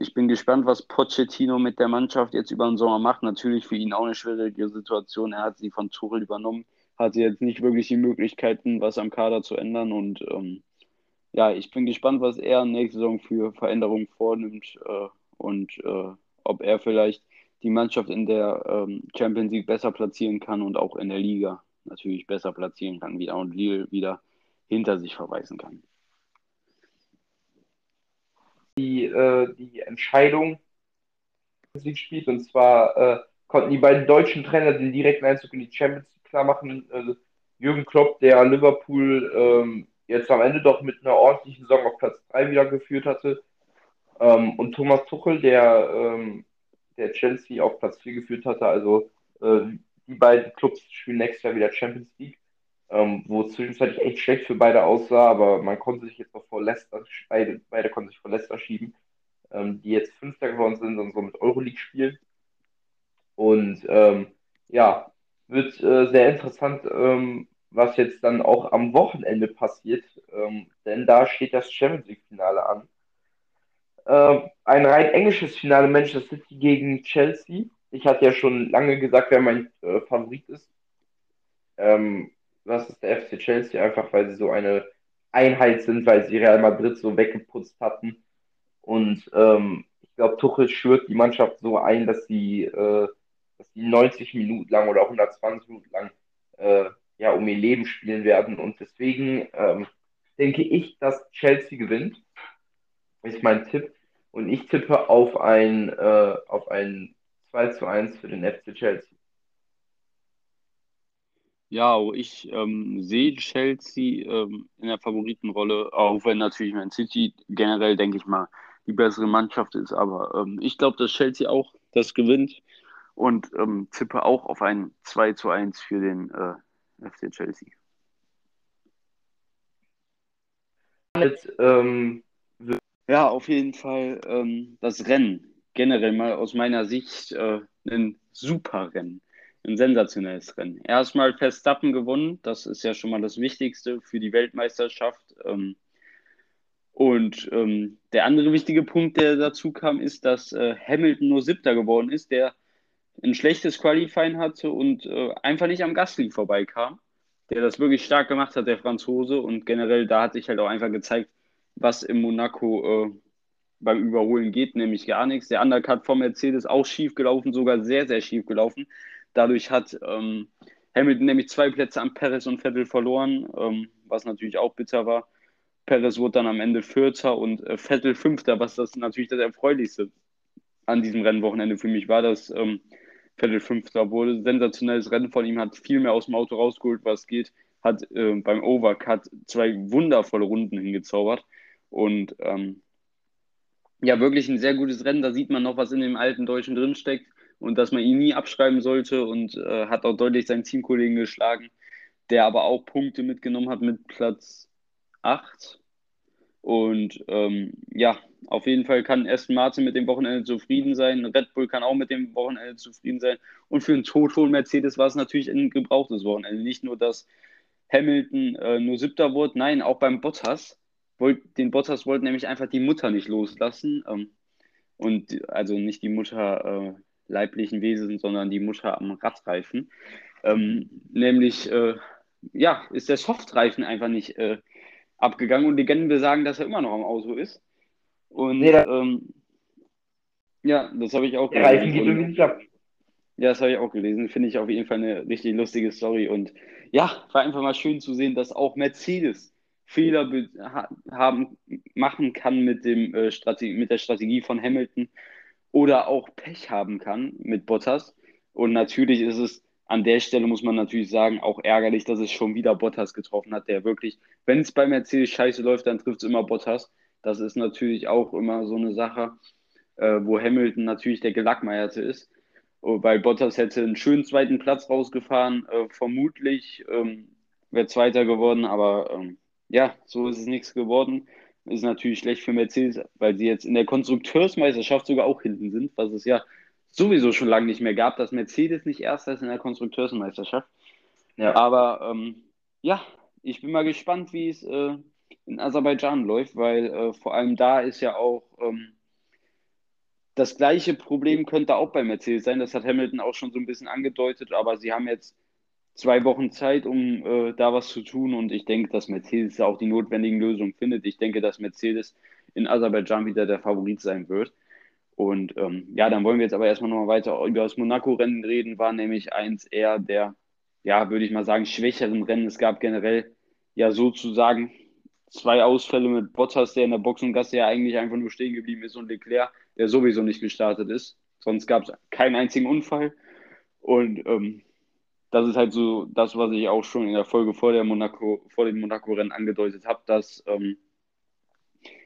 ich bin gespannt, was Pochettino mit der Mannschaft jetzt über den Sommer macht. Natürlich für ihn auch eine schwierige Situation. Er hat sie von Tuchel übernommen, hatte jetzt nicht wirklich die Möglichkeiten, was am Kader zu ändern und ähm, ja, ich bin gespannt, was er nächste Saison für Veränderungen vornimmt äh, und äh, ob er vielleicht die Mannschaft in der ähm, Champions League besser platzieren kann und auch in der Liga natürlich besser platzieren kann wieder und Lille wieder hinter sich verweisen kann. Die, äh, die Entscheidung League spielt und zwar äh, konnten die beiden deutschen Trainer den direkten Einzug in die Champions League klar machen. Äh, Jürgen Klopp, der Liverpool ähm, jetzt am Ende doch mit einer ordentlichen Saison auf Platz 3 wieder geführt hatte. Ähm, und Thomas Tuchel, der, ähm, der Chelsea auf Platz 4 geführt hatte. Also äh, die beiden Clubs spielen nächstes Jahr wieder Champions League, ähm, wo es zwischenzeitlich echt schlecht für beide aussah, aber man konnte sich jetzt noch vor Leicester, beide, beide konnten sich vor Leicester schieben, ähm, die jetzt Fünfter geworden sind und so mit Euroleague spielen. Und ähm, ja, wird äh, sehr interessant, ähm, was jetzt dann auch am Wochenende passiert, ähm, denn da steht das Champions League-Finale an. Ähm, ein rein englisches Finale Manchester City gegen Chelsea. Ich hatte ja schon lange gesagt, wer mein äh, Favorit ist. Ähm, das ist der FC Chelsea, einfach weil sie so eine Einheit sind, weil sie Real Madrid so weggeputzt hatten. Und ähm, ich glaube, Tuchel schwört die Mannschaft so ein, dass sie, äh, dass sie 90 Minuten lang oder 120 Minuten lang äh, ja um ihr Leben spielen werden. Und deswegen ähm, denke ich, dass Chelsea gewinnt. Ist mein Tipp. Und ich tippe auf ein, äh, auf ein 2 zu 1 für den FC Chelsea. Ja, ich ähm, sehe Chelsea ähm, in der Favoritenrolle, auch wenn natürlich Man City generell, denke ich mal, die bessere Mannschaft ist. Aber ähm, ich glaube, dass Chelsea auch das gewinnt und ähm, tippe auch auf ein 2 zu 1 für den äh, FC Chelsea. Ähm, ja, auf jeden Fall ähm, das Rennen. Generell mal aus meiner Sicht äh, ein super Rennen. ein sensationelles Rennen. Erstmal Verstappen gewonnen, das ist ja schon mal das Wichtigste für die Weltmeisterschaft. Ähm, und ähm, der andere wichtige Punkt, der dazu kam, ist, dass äh, Hamilton nur Siebter geworden ist, der ein schlechtes Qualifying hatte und äh, einfach nicht am Gasly vorbeikam, der das wirklich stark gemacht hat, der Franzose. Und generell, da hat sich halt auch einfach gezeigt, was im Monaco äh, beim Überholen geht, nämlich gar nichts. Der Undercut vom Mercedes auch schief gelaufen, sogar sehr, sehr schief gelaufen. Dadurch hat ähm, Hamilton nämlich zwei Plätze an Perez und Vettel verloren, ähm, was natürlich auch bitter war. Perez wurde dann am Ende Vierter und äh, Vettel Fünfter, was das natürlich das Erfreulichste an diesem Rennwochenende für mich war, dass ähm, Vettel Fünfter wurde. Sensationelles Rennen von ihm, hat viel mehr aus dem Auto rausgeholt, was geht, hat äh, beim Overcut zwei wundervolle Runden hingezaubert und ähm, ja, wirklich ein sehr gutes Rennen. Da sieht man noch, was in dem alten Deutschen drinsteckt und dass man ihn nie abschreiben sollte und äh, hat auch deutlich seinen Teamkollegen geschlagen, der aber auch Punkte mitgenommen hat mit Platz 8. Und ähm, ja, auf jeden Fall kann Aston Martin mit dem Wochenende zufrieden sein. Red Bull kann auch mit dem Wochenende zufrieden sein. Und für einen Toto und Mercedes war es natürlich ein gebrauchtes Wochenende. Nicht nur, dass Hamilton äh, nur siebter wurde, nein, auch beim Bottas. Wollt, den Bottas wollte nämlich einfach die Mutter nicht loslassen. Ähm, und also nicht die Mutter äh, leiblichen Wesen, sondern die Mutter am Radreifen. Ähm, nämlich, äh, ja, ist der Softreifen einfach nicht äh, abgegangen und Legenden besagen, dass er immer noch am Auto ist. Und nee, ähm, ja, das habe ich auch gelesen. Reifen geht irgendwie nicht ab. Ja, das habe ich auch gelesen. Finde ich auf jeden Fall eine richtig lustige Story. Und ja, war einfach mal schön zu sehen, dass auch Mercedes Fehler haben, machen kann mit, dem, äh, mit der Strategie von Hamilton oder auch Pech haben kann mit Bottas. Und natürlich ist es an der Stelle, muss man natürlich sagen, auch ärgerlich, dass es schon wieder Bottas getroffen hat, der wirklich, wenn es bei Mercedes scheiße läuft, dann trifft es immer Bottas. Das ist natürlich auch immer so eine Sache, äh, wo Hamilton natürlich der Gelackmeierte ist. Weil Bottas hätte einen schönen zweiten Platz rausgefahren, äh, vermutlich ähm, wäre Zweiter geworden, aber ähm, ja, so ist es nichts geworden. Ist natürlich schlecht für Mercedes, weil sie jetzt in der Konstrukteursmeisterschaft sogar auch hinten sind, was es ja sowieso schon lange nicht mehr gab, dass Mercedes nicht erst ist in der Konstrukteursmeisterschaft. Ja. Aber ähm, ja, ich bin mal gespannt, wie es äh, in Aserbaidschan läuft, weil äh, vor allem da ist ja auch ähm, das gleiche Problem könnte auch bei Mercedes sein. Das hat Hamilton auch schon so ein bisschen angedeutet, aber sie haben jetzt zwei Wochen Zeit, um äh, da was zu tun. Und ich denke, dass Mercedes auch die notwendigen Lösungen findet. Ich denke, dass Mercedes in Aserbaidschan wieder der Favorit sein wird. Und ähm, ja, dann wollen wir jetzt aber erstmal nochmal weiter über das Monaco-Rennen reden. War nämlich eins eher der, ja, würde ich mal sagen, schwächeren Rennen. Es gab generell ja sozusagen zwei Ausfälle mit Bottas, der in der Boxengasse ja eigentlich einfach nur stehen geblieben ist, und Leclerc, der sowieso nicht gestartet ist. Sonst gab es keinen einzigen Unfall. Und ähm, das ist halt so das, was ich auch schon in der Folge vor, der Monaco, vor dem Monaco-Rennen angedeutet habe, dass ähm,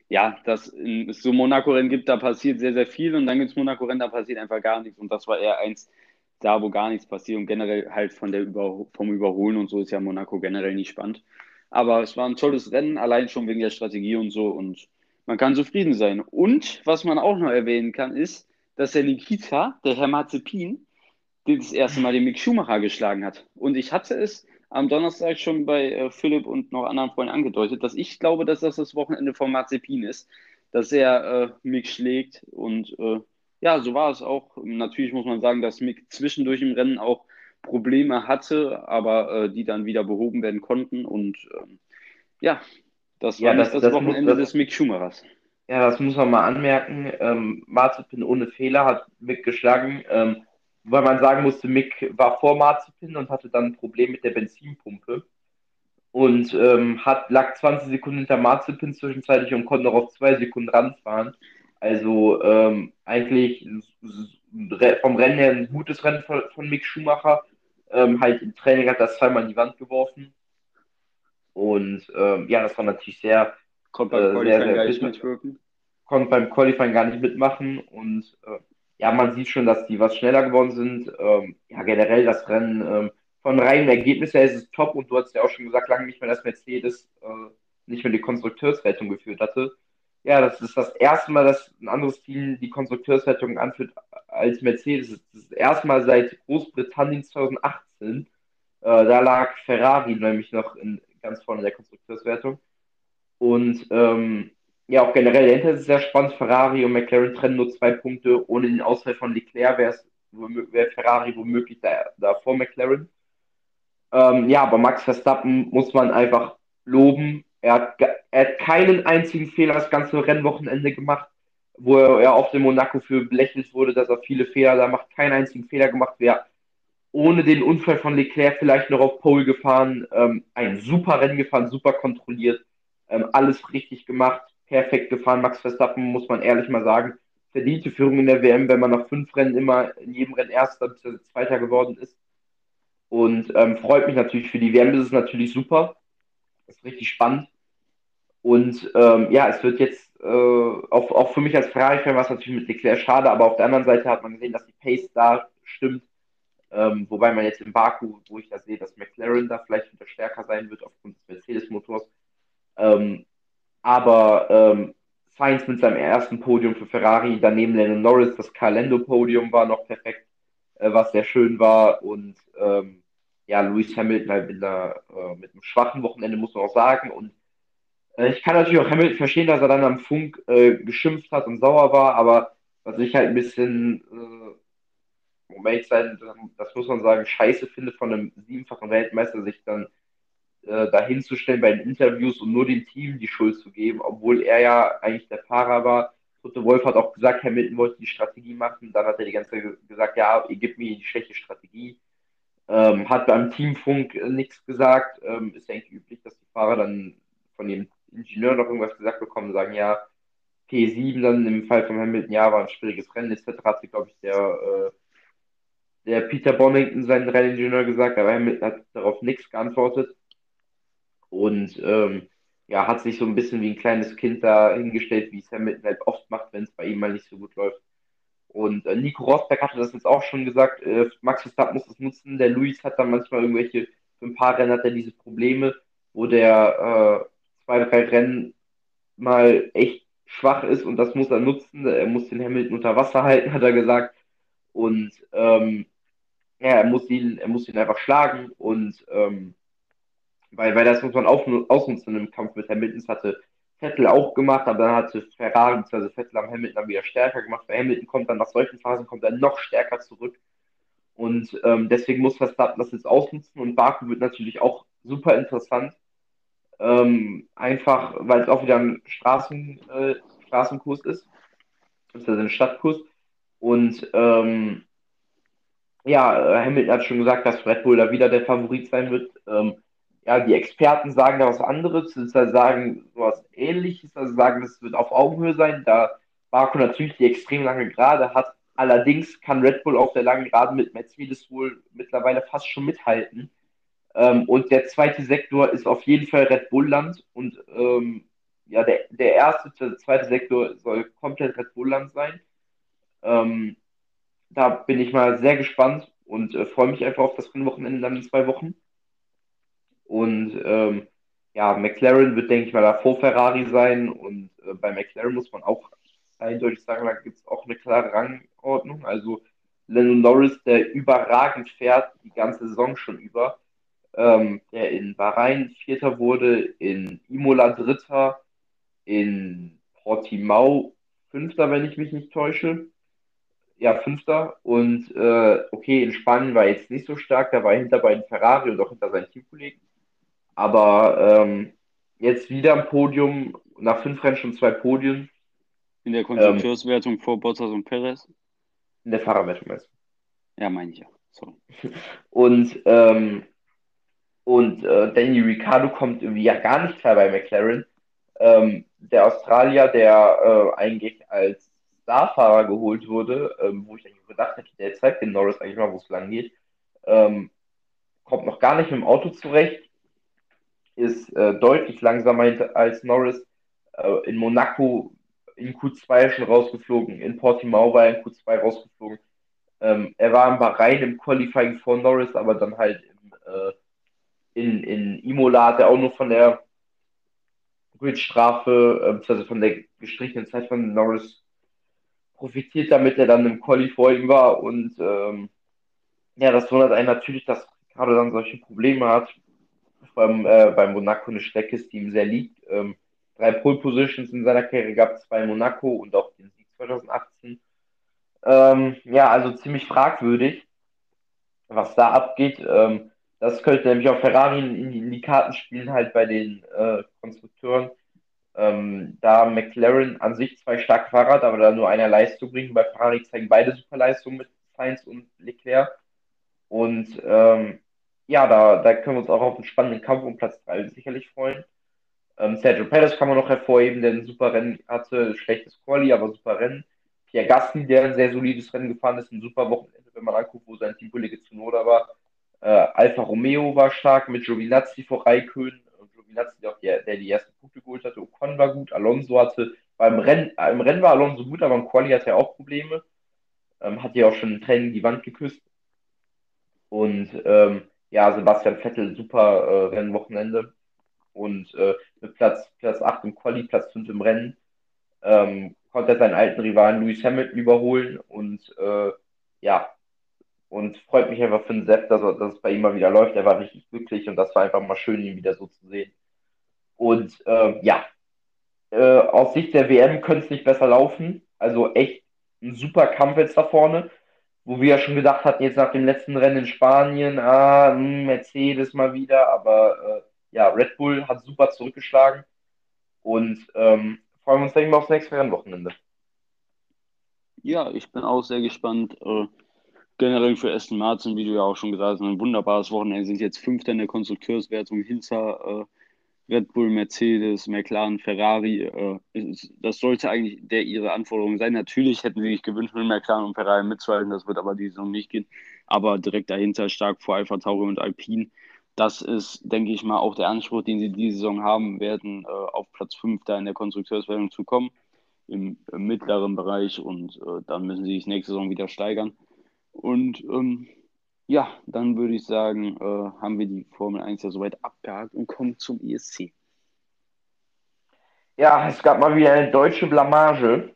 ja, dass es so Monaco-Rennen gibt, da passiert sehr, sehr viel und dann gibt es Monaco-Rennen, da passiert einfach gar nichts und das war eher eins da, wo gar nichts passiert und generell halt von der Über vom Überholen und so ist ja Monaco generell nicht spannend. Aber es war ein tolles Rennen, allein schon wegen der Strategie und so und man kann zufrieden sein. Und was man auch noch erwähnen kann, ist, dass der Nikita, der Herr Mazepin, das erste Mal den Mick Schumacher geschlagen hat. Und ich hatte es am Donnerstag schon bei äh, Philipp und noch anderen Freunden angedeutet, dass ich glaube, dass das das Wochenende von Mazepin ist, dass er äh, Mick schlägt. Und äh, ja, so war es auch. Natürlich muss man sagen, dass Mick zwischendurch im Rennen auch Probleme hatte, aber äh, die dann wieder behoben werden konnten. Und ähm, ja, das war ja, das, das, das Wochenende muss, das, des Mick Schumachers. Ja, das muss man mal anmerken. Ähm, Mazepin ohne Fehler hat Mick geschlagen. Ähm, weil man sagen musste, Mick war vor Marzipin und hatte dann ein Problem mit der Benzinpumpe und ähm, hat, lag 20 Sekunden hinter Marzipin zwischenzeitlich und konnte noch auf zwei Sekunden ranfahren. Also ähm, eigentlich vom Rennen her ein gutes Rennen von, von Mick Schumacher. Ähm, halt im Training hat das zweimal in die Wand geworfen. Und ähm, ja, das war natürlich sehr. Konnte beim äh, Qualifying sehr, sehr gar nicht mitwirken. Konnte beim Qualifying gar nicht mitmachen und äh, ja, man sieht schon, dass die was schneller geworden sind. Ähm, ja, generell das Rennen ähm, von reinem Ergebnis her ist es top und du hast ja auch schon gesagt, lange nicht mehr, dass Mercedes äh, nicht mehr die Konstrukteurswertung geführt hatte. Ja, das ist das erste Mal, dass ein anderes Team die Konstrukteurswertung anführt als Mercedes. Das ist erstmal seit Großbritannien 2018. Äh, da lag Ferrari nämlich noch in, ganz vorne in der Konstrukteurswertung. Und ähm, ja, auch generell dahinter ist es sehr spannend. Ferrari und McLaren trennen nur zwei Punkte. Ohne den Ausfall von Leclerc wäre wär Ferrari womöglich da, da vor McLaren. Ähm, ja, aber Max Verstappen muss man einfach loben. Er hat, er hat keinen einzigen Fehler das ganze Rennwochenende gemacht, wo er auf dem Monaco für belächelt wurde, dass er viele Fehler da macht. Keinen einzigen Fehler gemacht. Wäre ohne den Unfall von Leclerc vielleicht noch auf Pole gefahren. Ähm, ein super Rennen gefahren, super kontrolliert. Ähm, alles richtig gemacht, perfekt gefahren. Max Verstappen, muss man ehrlich mal sagen, verdiente Führung in der WM, wenn man nach fünf Rennen immer in jedem Rennen Erster bzw. Zweiter geworden ist. Und ähm, freut mich natürlich für die WM, das ist natürlich super. Das ist richtig spannend. Und ähm, ja, es wird jetzt, äh, auch, auch für mich als Ferrari-Fan war es natürlich mit Leclerc schade, aber auf der anderen Seite hat man gesehen, dass die Pace da stimmt. Ähm, wobei man jetzt in Baku, wo ich da sehe, dass McLaren da vielleicht wieder stärker sein wird aufgrund des Mercedes-Motors. Ähm, aber ähm, Sainz mit seinem ersten Podium für Ferrari, daneben Lennon Norris, das Calendo-Podium war noch perfekt, äh, was sehr schön war. Und ähm, ja, Lewis Hamilton halt mit, einer, äh, mit einem schwachen Wochenende, muss man auch sagen. Und äh, ich kann natürlich auch Hamilton verstehen, dass er dann am Funk äh, geschimpft hat und sauer war, aber was ich halt ein bisschen, äh, ehrlich sein, das muss man sagen, scheiße finde von einem siebenfachen Weltmeister, sich dann äh, dahinzustellen bei den Interviews und nur dem Team die Schuld zu geben, obwohl er ja eigentlich der Fahrer war. Toto Wolf hat auch gesagt, Hamilton wollte die Strategie machen. Dann hat er die ganze Zeit gesagt, ja, ihr gebt mir die schlechte Strategie. Ähm, hat beim Teamfunk äh, nichts gesagt. Ähm, ist eigentlich üblich, dass die Fahrer dann von dem Ingenieur noch irgendwas gesagt bekommen, sagen, ja, P7 dann im Fall von Hamilton, ja, war ein schwieriges Rennen, etc. hat sich, glaube ich, der, äh, der Peter Bonington, sein Renningenieur, gesagt, aber Hamilton hat darauf nichts geantwortet. Und ähm, ja, hat sich so ein bisschen wie ein kleines Kind da hingestellt, wie es Hamilton halt oft macht, wenn es bei ihm mal nicht so gut läuft. Und äh, Nico Rosberg hatte das jetzt auch schon gesagt, äh, Max Verstappen muss das nutzen. Der Luis hat dann manchmal irgendwelche, für ein paar Rennen hat er diese Probleme, wo der äh, zwei, drei Rennen mal echt schwach ist und das muss er nutzen. Er muss den Hamilton unter Wasser halten, hat er gesagt. Und ähm, ja, er muss ihn, er muss ihn einfach schlagen und ähm, weil, weil das muss man auch ausnutzen im Kampf mit Hamilton. Das hatte Vettel auch gemacht, aber dann hatte Ferrari bzw. Vettel am Hamilton dann wieder stärker gemacht. Bei Hamilton kommt dann nach solchen Phasen kommt er noch stärker zurück. Und ähm, deswegen muss Verstappen das jetzt ausnutzen. Und Baku wird natürlich auch super interessant. Ähm, einfach, weil es auch wieder ein Straßen, äh, Straßenkurs ist. Das ist also ein Stadtkurs. Und ähm, ja, Hamilton hat schon gesagt, dass Red Bull da wieder der Favorit sein wird. Ähm, ja, die Experten sagen da was anderes, sie sagen was ähnliches, also sagen, es wird auf Augenhöhe sein, da Baku natürlich die extrem lange Gerade hat. Allerdings kann Red Bull auf der langen Gerade mit Mercedes wohl mittlerweile fast schon mithalten. Ähm, und der zweite Sektor ist auf jeden Fall Red Bull-Land und ähm, ja, der, der erste, der zweite Sektor soll komplett Red Bull-Land sein. Ähm, da bin ich mal sehr gespannt und äh, freue mich einfach auf das Wochenende dann in zwei Wochen. Und ähm, ja, McLaren wird, denke ich mal, da vor Ferrari sein. Und äh, bei McLaren muss man auch eindeutig sagen, da gibt es auch eine klare Rangordnung. Also Lennon Norris, der überragend fährt, die ganze Saison schon über, ähm, der in Bahrain Vierter wurde, in Imola Dritter, in Portimao Fünfter, wenn ich mich nicht täusche. Ja, Fünfter. Und äh, okay, in Spanien war jetzt nicht so stark, da war er hinter beiden Ferrari und auch hinter seinen Teamkollegen. Aber ähm, jetzt wieder ein Podium, nach fünf Rennen schon zwei Podien. In der Konstrukteurswertung ähm, vor Bottas und Perez? In der Fahrerwertung meinst Ja, meine ich ja. Sorry. Und, ähm, und äh, Danny Ricciardo kommt irgendwie ja gar nicht klar bei McLaren. Ähm, der Australier, der äh, eigentlich als Starfahrer geholt wurde, ähm, wo ich eigentlich gedacht hätte, der zeigt den Norris eigentlich mal, wo es lang geht, ähm, kommt noch gar nicht mit dem Auto zurecht ist äh, deutlich langsamer als Norris. Äh, in Monaco in Q2 schon rausgeflogen, in Portimao war er in Q2 rausgeflogen. Ähm, er war in Bahrain im Qualifying vor Norris, aber dann halt im, äh, in, in Imola hat er auch nur von der Gridstrafe, äh, also von der gestrichenen Zeit von Norris profitiert, damit er dann im Quali vor ihm war. Und ähm, ja, das wundert einen natürlich, dass gerade dann solche Probleme hat. Allem äh, bei Monaco eine Strecke ist, die ihm sehr liegt. Ähm, drei Pole Positions in seiner Karriere gab, zwei in Monaco und auch den Sieg 2018. Ähm, ja, also ziemlich fragwürdig, was da abgeht. Ähm, das könnte nämlich auch Ferrari in, in die Karten spielen, halt bei den äh, Konstrukteuren. Ähm, da McLaren an sich zwei starke Fahrer aber da nur einer Leistung bringen. Bei Ferrari zeigen beide super Leistungen mit Sainz und Leclerc. Und ähm, ja, da, da können wir uns auch auf einen spannenden Kampf um Platz 3 sicherlich freuen. Ähm, Sergio Perez kann man noch hervorheben, der ein super Rennen hatte, schlechtes Quali, aber super Rennen. Pierre Gasly, der ein sehr solides Rennen gefahren ist, ein super Wochenende, wenn man anguckt, wo sein Teamkollege Zunoda war. Äh, Alfa Romeo war stark mit Giovinazzi vor Raikön. Giovinazzi, auch der, der die ersten Punkte geholt hatte. Ocon war gut. Alonso hatte beim Rennen, äh, im Rennen war Alonso gut, aber im Quali hatte er auch Probleme. Ähm, hat ja auch schon in Tränen die Wand geküsst. Und ähm, ja, Sebastian Vettel, super äh, Rennwochenende. Und äh, mit Platz, Platz 8 im Quali, Platz 5 im Rennen, ähm, konnte er seinen alten Rivalen Lewis Hamilton überholen. Und äh, ja, und freut mich einfach für den Sepp, dass, dass es bei ihm mal wieder läuft. Er war richtig glücklich und das war einfach mal schön, ihn wieder so zu sehen. Und äh, ja, äh, aus Sicht der WM könnte es nicht besser laufen. Also echt ein super Kampf jetzt da vorne, wo wir ja schon gedacht hatten, jetzt nach dem letzten Rennen in Spanien, ah, hm, Mercedes mal wieder, aber äh, ja, Red Bull hat super zurückgeschlagen und ähm, freuen uns, denke ich mal, aufs nächste Rennwochenende. Ja, ich bin auch sehr gespannt. Äh, generell für Aston Martin, wie du ja auch schon gesagt hast, ein wunderbares Wochenende. Sind jetzt Fünfter in der Konstrukteurswertung hinter Red Bull, Mercedes, McLaren, Ferrari. Äh, das sollte eigentlich der ihre Anforderung sein. Natürlich hätten sie sich gewünscht, mit McLaren und Ferrari mitzuhalten. Das wird aber die Saison nicht gehen. Aber direkt dahinter stark vor Alpha Tauri und Alpine. Das ist, denke ich mal, auch der Anspruch, den sie diese Saison haben werden, äh, auf Platz 5 da in der Konstrukteurswertung zu kommen, im, im mittleren Bereich. Und äh, dann müssen sie sich nächste Saison wieder steigern. Und ähm, ja, dann würde ich sagen, äh, haben wir die Formel 1 ja soweit abgehakt und kommen zum ESC. Ja, es gab mal wieder eine deutsche Blamage,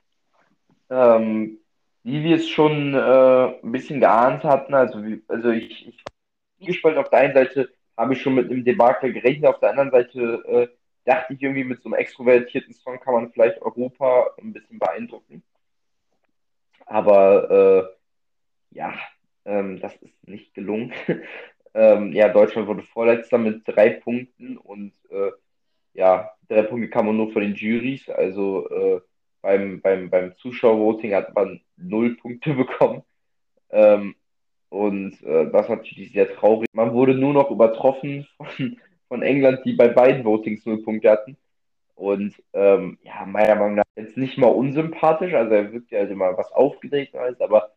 ähm, wie wir es schon äh, ein bisschen geahnt hatten. Also, also ich, ich gespalten. Auf der einen Seite habe ich schon mit einem Debakel gerechnet, auf der anderen Seite äh, dachte ich irgendwie, mit so einem extrovertierten Song kann man vielleicht Europa ein bisschen beeindrucken. Aber äh, ja, ähm, das ist nicht gelungen. ähm, ja, Deutschland wurde Vorletzter mit drei Punkten und äh, ja, drei Punkte kann man nur von den Juries. Also äh, beim, beim, beim Zuschauervoting hat man null Punkte bekommen. Ähm, und äh, das war natürlich sehr traurig. Man wurde nur noch übertroffen von, von England, die bei beiden Votings null Punkte hatten. Und ähm, ja, meiner Meinung nach jetzt nicht mal unsympathisch. Also er wirkt ja halt immer was aufgeregt alles, aber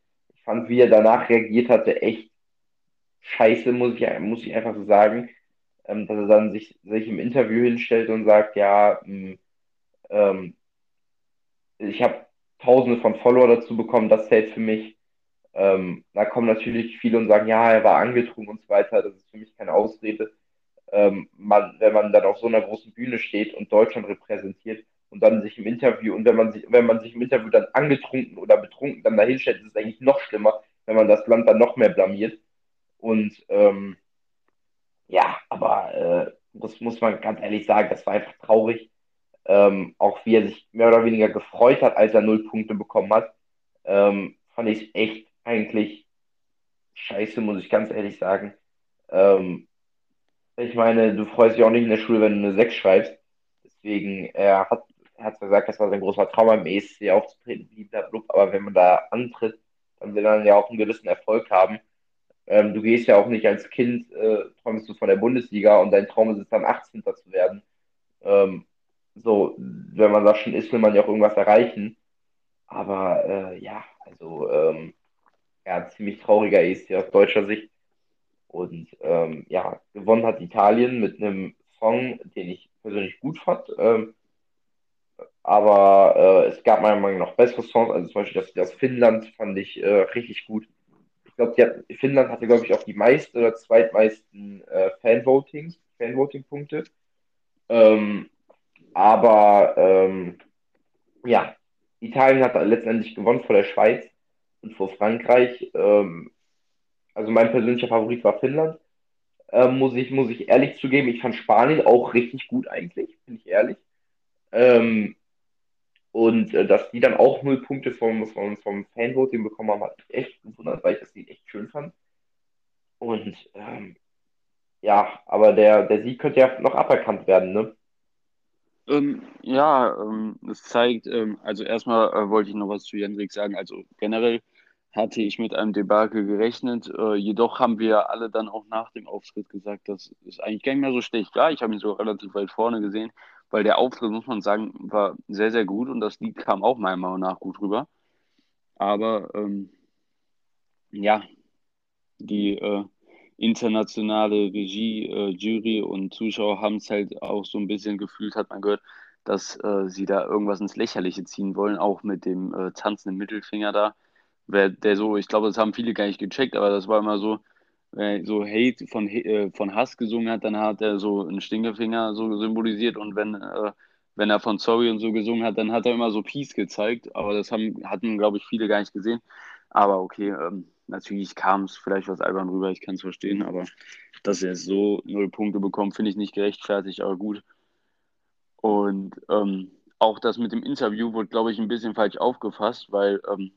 fand, wie er danach reagiert hatte, echt scheiße, muss ich, muss ich einfach so sagen. Ähm, dass er dann sich, sich im Interview hinstellt und sagt, ja, mh, hm, ähm, ich habe tausende von Follower dazu bekommen, das zählt für mich. Ähm, da kommen natürlich viele und sagen, ja, er war angetrunken und so weiter, das ist für mich keine Ausrede. Ähm, man, wenn man dann auf so einer großen Bühne steht und Deutschland repräsentiert, und dann sich im Interview, und wenn man sich, wenn man sich im Interview dann angetrunken oder betrunken dann dahin stellt, ist es eigentlich noch schlimmer, wenn man das Land dann noch mehr blamiert. Und ähm, ja, aber äh, das muss man ganz ehrlich sagen, das war einfach traurig. Ähm, auch wie er sich mehr oder weniger gefreut hat, als er null Punkte bekommen hat, ähm, fand ich echt eigentlich scheiße, muss ich ganz ehrlich sagen. Ähm, ich meine, du freust dich auch nicht in der Schule, wenn du eine 6 schreibst. Deswegen, er hat hat gesagt, das war sein großer Traum im ESC aufzutreten, aber wenn man da antritt, dann will man ja auch einen gewissen Erfolg haben. Ähm, du gehst ja auch nicht als Kind, äh, träumst du von der Bundesliga und dein Traum ist es dann 18. zu werden. Ähm, so, wenn man das schon ist, will man ja auch irgendwas erreichen. Aber äh, ja, also ähm, ja, ziemlich trauriger ESC aus deutscher Sicht. Und ähm, ja, gewonnen hat Italien mit einem Song, den ich persönlich gut fand. Ähm, aber äh, es gab meiner Meinung nach bessere Songs, also zum Beispiel das, das Finnland fand ich äh, richtig gut. Ich glaube, Finnland hatte, glaube ich, auch die meisten oder zweitmeisten äh, Fanvotings, Fanvoting-Punkte. Ähm, aber ähm, ja, Italien hat letztendlich gewonnen vor der Schweiz und vor Frankreich. Ähm, also mein persönlicher Favorit war Finnland. Ähm, muss ich, muss ich ehrlich zugeben, ich fand Spanien auch richtig gut eigentlich, bin ich ehrlich. Ähm, und äh, dass die dann auch null Punkte vom, vom, vom Fanvoting bekommen haben, hat mich echt gewundert, weil ich das Lied echt schön fand. Und ähm, ja, aber der, der Sieg könnte ja noch aberkannt werden, ne? Ähm, ja, ähm, es zeigt, ähm, also erstmal äh, wollte ich noch was zu Jendrik sagen. Also generell hatte ich mit einem Debakel gerechnet. Äh, jedoch haben wir alle dann auch nach dem Auftritt gesagt, dass es eigentlich gar nicht mehr so schlecht war. Ich habe ihn so relativ weit vorne gesehen, weil der Auftritt, muss man sagen, war sehr, sehr gut und das Lied kam auch meiner Meinung nach gut rüber. Aber ähm, ja, die äh, internationale Regie, äh, Jury und Zuschauer haben es halt auch so ein bisschen gefühlt, hat man gehört, dass äh, sie da irgendwas ins Lächerliche ziehen wollen, auch mit dem äh, tanzenden Mittelfinger da. Wer, der so, ich glaube, das haben viele gar nicht gecheckt, aber das war immer so, wenn so Hate von, äh, von Hass gesungen hat, dann hat er so einen Stinkefinger so symbolisiert und wenn, äh, wenn er von Sorry und so gesungen hat, dann hat er immer so Peace gezeigt, aber das haben, hatten, glaube ich, viele gar nicht gesehen. Aber okay, ähm, natürlich kam es vielleicht was albern rüber, ich kann es verstehen, aber dass er so null Punkte bekommt, finde ich nicht gerechtfertigt, aber gut. Und ähm, auch das mit dem Interview wurde, glaube ich, ein bisschen falsch aufgefasst, weil ähm,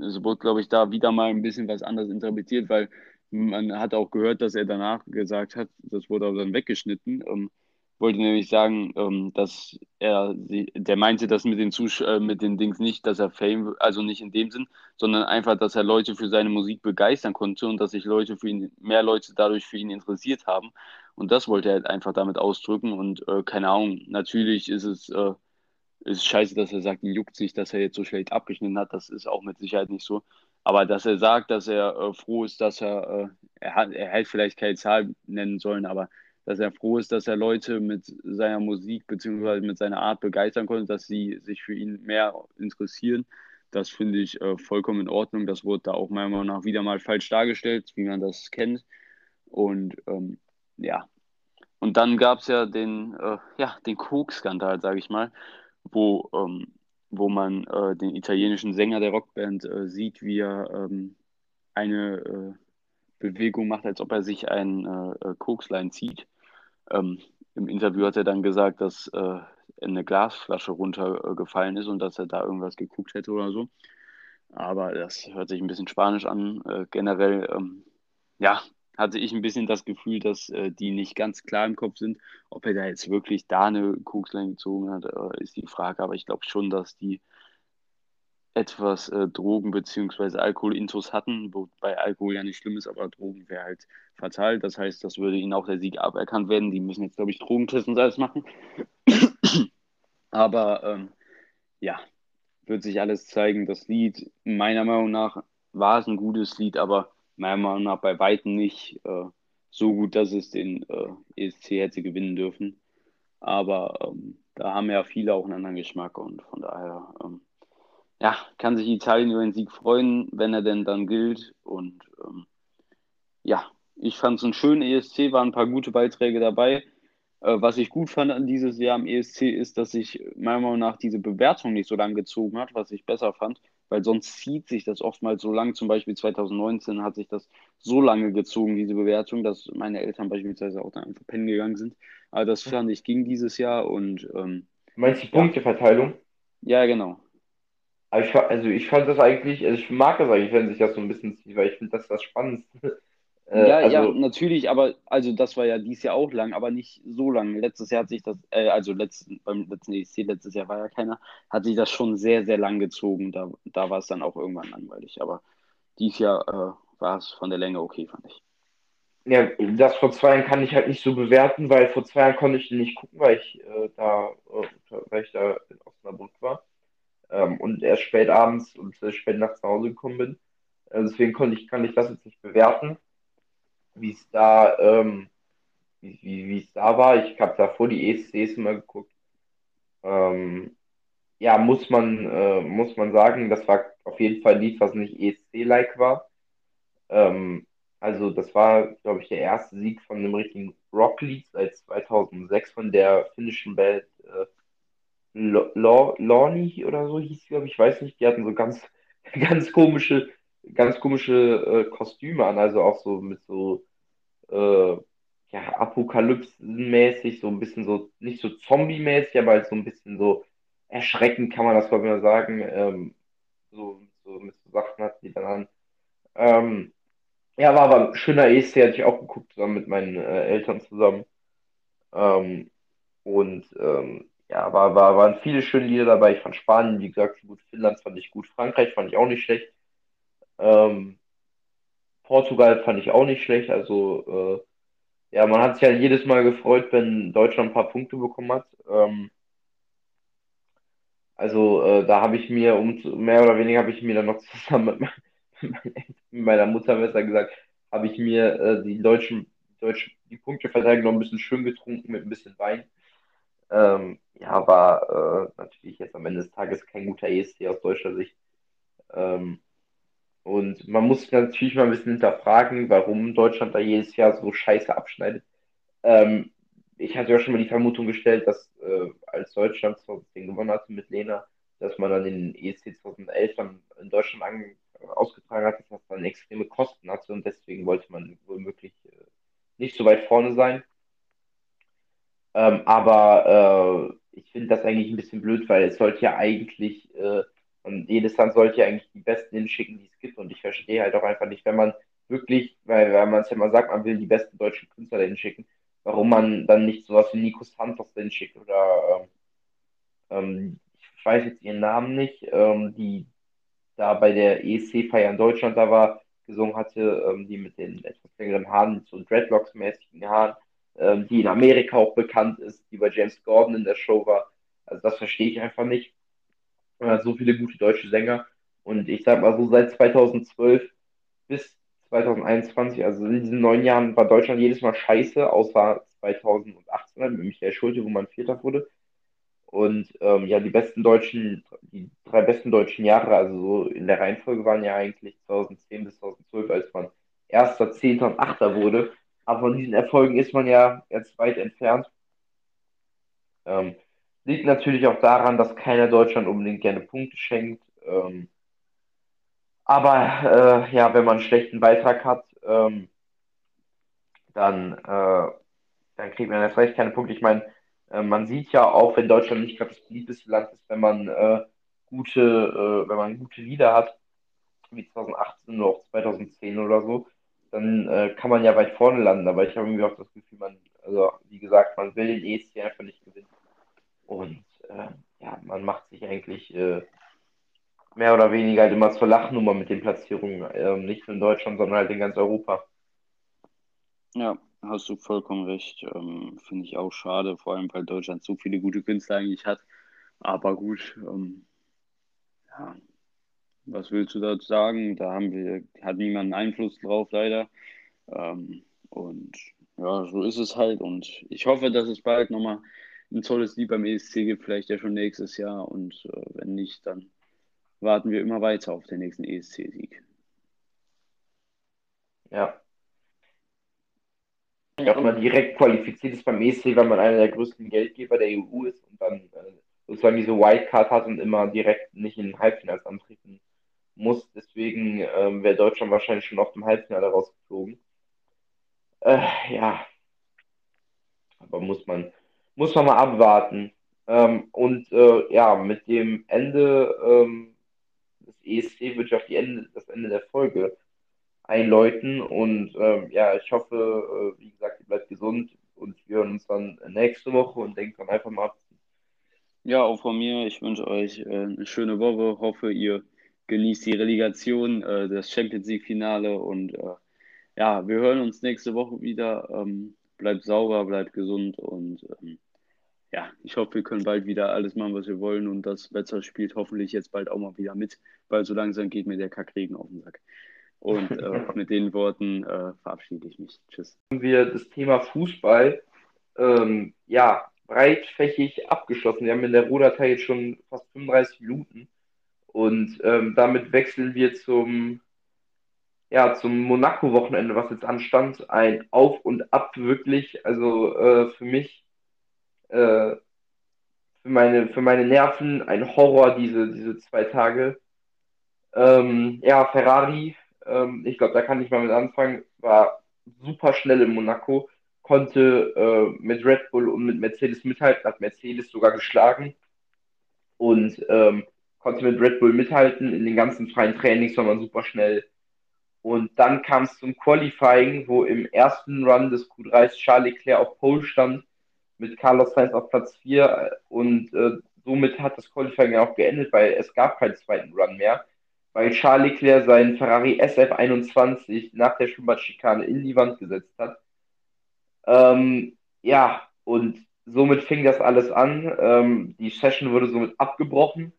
es wurde, glaube ich, da wieder mal ein bisschen was anderes interpretiert, weil man hat auch gehört, dass er danach gesagt hat, das wurde aber dann weggeschnitten, ähm, wollte nämlich sagen, ähm, dass er, der meinte das mit den, Zusch äh, mit den Dings nicht, dass er Fame, also nicht in dem Sinn, sondern einfach, dass er Leute für seine Musik begeistern konnte und dass sich Leute für ihn, mehr Leute dadurch für ihn interessiert haben. Und das wollte er halt einfach damit ausdrücken und äh, keine Ahnung, natürlich ist es, äh, ist scheiße, dass er sagt, ihn juckt sich, dass er jetzt so schlecht abgeschnitten hat, das ist auch mit Sicherheit nicht so. Aber dass er sagt, dass er äh, froh ist, dass er, äh, er hat, er hätte vielleicht keine Zahl nennen sollen, aber dass er froh ist, dass er Leute mit seiner Musik bzw. mit seiner Art begeistern konnte, dass sie sich für ihn mehr interessieren. Das finde ich äh, vollkommen in Ordnung. Das wurde da auch meiner Meinung nach wieder mal falsch dargestellt, wie man das kennt. Und ähm, ja. Und dann gab es ja den, äh, ja, den Coke-Skandal, sage ich mal, wo, ähm, wo man äh, den italienischen Sänger der Rockband äh, sieht, wie er ähm, eine äh, Bewegung macht, als ob er sich ein äh, Kokslein zieht. Ähm, Im Interview hat er dann gesagt, dass äh, eine Glasflasche runtergefallen ist und dass er da irgendwas geguckt hätte oder so. Aber das hört sich ein bisschen spanisch an. Äh, generell, ähm, ja, hatte ich ein bisschen das Gefühl, dass äh, die nicht ganz klar im Kopf sind. Ob er da jetzt wirklich da eine Kokslein gezogen hat, äh, ist die Frage. Aber ich glaube schon, dass die etwas äh, Drogen- bzw. Alkoholintus hatten, wobei Alkohol ja nicht schlimm ist, aber Drogen wäre halt fatal. Das heißt, das würde ihnen auch der Sieg aberkannt werden. Die müssen jetzt, glaube ich, Drogentests und alles machen. aber ähm, ja, wird sich alles zeigen. Das Lied, meiner Meinung nach, war es ein gutes Lied, aber meiner Meinung nach bei Weitem nicht äh, so gut, dass es den äh, ESC hätte gewinnen dürfen. Aber ähm, da haben ja viele auch einen anderen Geschmack und von daher ähm, ja, kann sich Italien über den Sieg freuen, wenn er denn dann gilt. Und ähm, ja, ich fand es einen schönen ESC, waren ein paar gute Beiträge dabei. Äh, was ich gut fand an dieses Jahr am ESC ist, dass sich meiner Meinung nach diese Bewertung nicht so lang gezogen hat, was ich besser fand, weil sonst zieht sich das oftmals so lang. Zum Beispiel 2019 hat sich das so lange gezogen, diese Bewertung, dass meine Eltern beispielsweise auch dann einfach pennen gegangen sind. Aber das fand ich ging dieses Jahr und. Ähm, Meinst du die Punkteverteilung? Ja, genau. Aber ich, also ich fand das eigentlich, also ich mag das eigentlich, wenn sich das so ein bisschen zieht, weil ich finde das das Spannendste. Äh, ja, also, ja, natürlich, aber also das war ja dieses Jahr auch lang, aber nicht so lang. Letztes Jahr hat sich das, äh, also letzten, beim letzten ESC, letztes Jahr war ja keiner, hat sich das schon sehr, sehr lang gezogen. Da, da war es dann auch irgendwann langweilig. Aber dieses Jahr äh, war es von der Länge okay, fand ich. Ja, das vor zwei Jahren kann ich halt nicht so bewerten, weil vor zwei Jahren konnte ich nicht gucken, weil ich äh, da, äh, weil ich da in Osnabrück war ähm, und erst spät abends und spät nachts nach Hause gekommen bin. Äh, deswegen konnte ich, kann ich das jetzt nicht bewerten, wie es da, ähm, wie, es da war. Ich habe davor die ESCs immer geguckt. Ähm, ja, muss man, äh, muss man sagen, das war auf jeden Fall ein Lied, was nicht ESC-like war. Ähm, also das war, glaube ich, der erste Sieg von einem richtigen Rocklied seit 2006 von der finnischen Band äh, Lorny oder so hieß sie, glaube ich weiß nicht, die hatten so ganz, ganz komische, ganz komische äh, Kostüme an, also auch so mit so äh, ja, Apokalypsen-mäßig, so ein bisschen so, nicht so Zombie-mäßig, aber halt so ein bisschen so erschreckend, kann man das mal sagen. Ähm, so, so mit so Sachen hat die dann an. Ähm, ja, war aber ein schöner ESC, hatte ich auch geguckt, zusammen mit meinen äh, Eltern zusammen. Ähm, und ähm, ja, war, war, waren viele schöne Lieder dabei. Ich fand Spanien, wie gesagt, gut. Finnland fand ich gut. Frankreich fand ich auch nicht schlecht. Ähm, Portugal fand ich auch nicht schlecht. Also, äh, ja, man hat sich ja jedes Mal gefreut, wenn Deutschland ein paar Punkte bekommen hat. Ähm, also, äh, da habe ich mir, um mehr oder weniger habe ich mir dann noch zusammen mit, meiner Mutter besser gesagt, habe ich mir äh, die deutschen, deutschen, die Punkteverteilung noch ein bisschen schön getrunken mit ein bisschen Wein. Ähm, ja, war äh, natürlich jetzt am Ende des Tages kein guter ESC aus deutscher Sicht. Ähm, und man muss natürlich mal ein bisschen hinterfragen, warum Deutschland da jedes Jahr so scheiße abschneidet. Ähm, ich hatte ja schon mal die Vermutung gestellt, dass äh, als Deutschland 2010 gewonnen hatte mit Lena, dass man dann den ESC 2011 dann in Deutschland an, ausgetragen hat, dass das dann extreme Kosten hatte und deswegen wollte man womöglich äh, nicht so weit vorne sein. Ähm, aber äh, ich finde das eigentlich ein bisschen blöd, weil es sollte ja eigentlich, äh, und jedes Land sollte ja eigentlich die Besten hinschicken, die es gibt. Und ich verstehe halt auch einfach nicht, wenn man wirklich, weil, weil man es ja mal sagt, man will die besten deutschen Künstler dahin schicken, warum man dann nicht sowas wie Nico Santos dahin schickt oder ähm, ähm, ich weiß jetzt ihren Namen nicht, ähm, die da bei der ESC-Feier in Deutschland da war, gesungen hatte, ähm, die mit den etwas längeren Haaren, so Dreadlocks-mäßigen Haaren ähm, die in Amerika auch bekannt ist, die bei James Gordon in der Show war. Also das verstehe ich einfach nicht. So viele gute deutsche Sänger. Und ich sag mal so, seit 2012 bis 2021, also in diesen neun Jahren, war Deutschland jedes Mal scheiße, außer 2018 mit Michael Schulte, wo man Vierter wurde. Und ähm, ja, die besten deutschen, die drei besten deutschen Jahre, also so in der Reihenfolge waren ja eigentlich 2010 bis 2012, als man Erster, Zehnter und Achter wurde. Aber von diesen Erfolgen ist man ja jetzt weit entfernt. Ähm, liegt natürlich auch daran, dass keiner Deutschland unbedingt gerne Punkte schenkt. Ähm, aber äh, ja, wenn man einen schlechten Beitrag hat, ähm, dann, äh, dann kriegt man erst recht keine Punkte. Ich meine, äh, man sieht ja auch, wenn Deutschland nicht gerade das beliebteste Land ist, wenn man äh, gute, äh, wenn man gute Lieder hat, wie 2018 oder auch 2010 oder so, dann äh, kann man ja weit vorne landen. Aber ich habe irgendwie auch das Gefühl, man, also wie gesagt, man will den ESC einfach nicht gewinnen. Und äh, ja, man macht sich eigentlich äh, mehr oder weniger halt immer zur Lachnummer mit den Platzierungen. Ähm, nicht nur in Deutschland, sondern halt in ganz Europa. Ja, hast du vollkommen recht. Ähm, Finde ich auch schade, vor allem weil Deutschland so viele gute Künstler eigentlich hat. Aber gut, ähm, ja, was willst du dazu sagen? Da haben wir, hat niemand Einfluss drauf, leider. Ähm, und ja, so ist es halt. Und ich hoffe, dass es bald nochmal ein tolles Lied beim ESC gibt, vielleicht ja schon nächstes Jahr. Und äh, wenn nicht, dann warten wir immer weiter auf den nächsten ESC-Sieg. Ja. Dass man direkt qualifiziert ist beim ESC, weil man einer der größten Geldgeber der EU ist und dann äh, sozusagen diese Wildcard hat und immer direkt nicht in den Halbfinals antreten muss. Deswegen ähm, wäre Deutschland wahrscheinlich schon auf dem Halbfinale rausgeflogen. Äh, ja. Aber muss man, muss man mal abwarten. Ähm, und äh, ja, mit dem Ende ähm, des ESC würde ich auch die Ende, das Ende der Folge einläuten. Und ähm, ja, ich hoffe, äh, wie gesagt, ihr bleibt gesund und wir hören uns dann nächste Woche und denkt dann einfach mal ab. Ja, auch von mir. Ich wünsche euch äh, eine schöne Woche. Hoffe, ihr genießt die Relegation, äh, das Champions League-Finale und äh, ja, wir hören uns nächste Woche wieder. Ähm, bleibt sauber, bleibt gesund und ähm, ja, ich hoffe, wir können bald wieder alles machen, was wir wollen und das Wetter spielt hoffentlich jetzt bald auch mal wieder mit, weil so langsam geht mir der Kackregen auf den Sack. Und äh, mit den Worten äh, verabschiede ich mich. Tschüss. Wir das Thema Fußball ähm, ja breitfächig abgeschlossen. Wir haben in der Rudertei jetzt schon fast 35 Minuten. Und ähm, damit wechseln wir zum, ja, zum Monaco-Wochenende, was jetzt anstand. Ein Auf und Ab wirklich. Also äh, für mich, äh, für meine, für meine Nerven ein Horror, diese, diese zwei Tage. Ähm, ja, Ferrari, ähm, ich glaube, da kann ich mal mit anfangen, war super schnell in Monaco, konnte äh, mit Red Bull und mit Mercedes mithalten, hat Mercedes sogar geschlagen und ähm, konnte mit Red Bull mithalten. In den ganzen freien Trainings war man super schnell. Und dann kam es zum Qualifying, wo im ersten Run des Q3 Charles Leclerc auf Pole stand, mit Carlos Sainz auf Platz 4. Und äh, somit hat das Qualifying auch geendet, weil es gab keinen zweiten Run mehr, weil Charles Leclerc seinen Ferrari SF21 nach der Schubert-Schikane in die Wand gesetzt hat. Ähm, ja, und somit fing das alles an. Ähm, die Session wurde somit abgebrochen.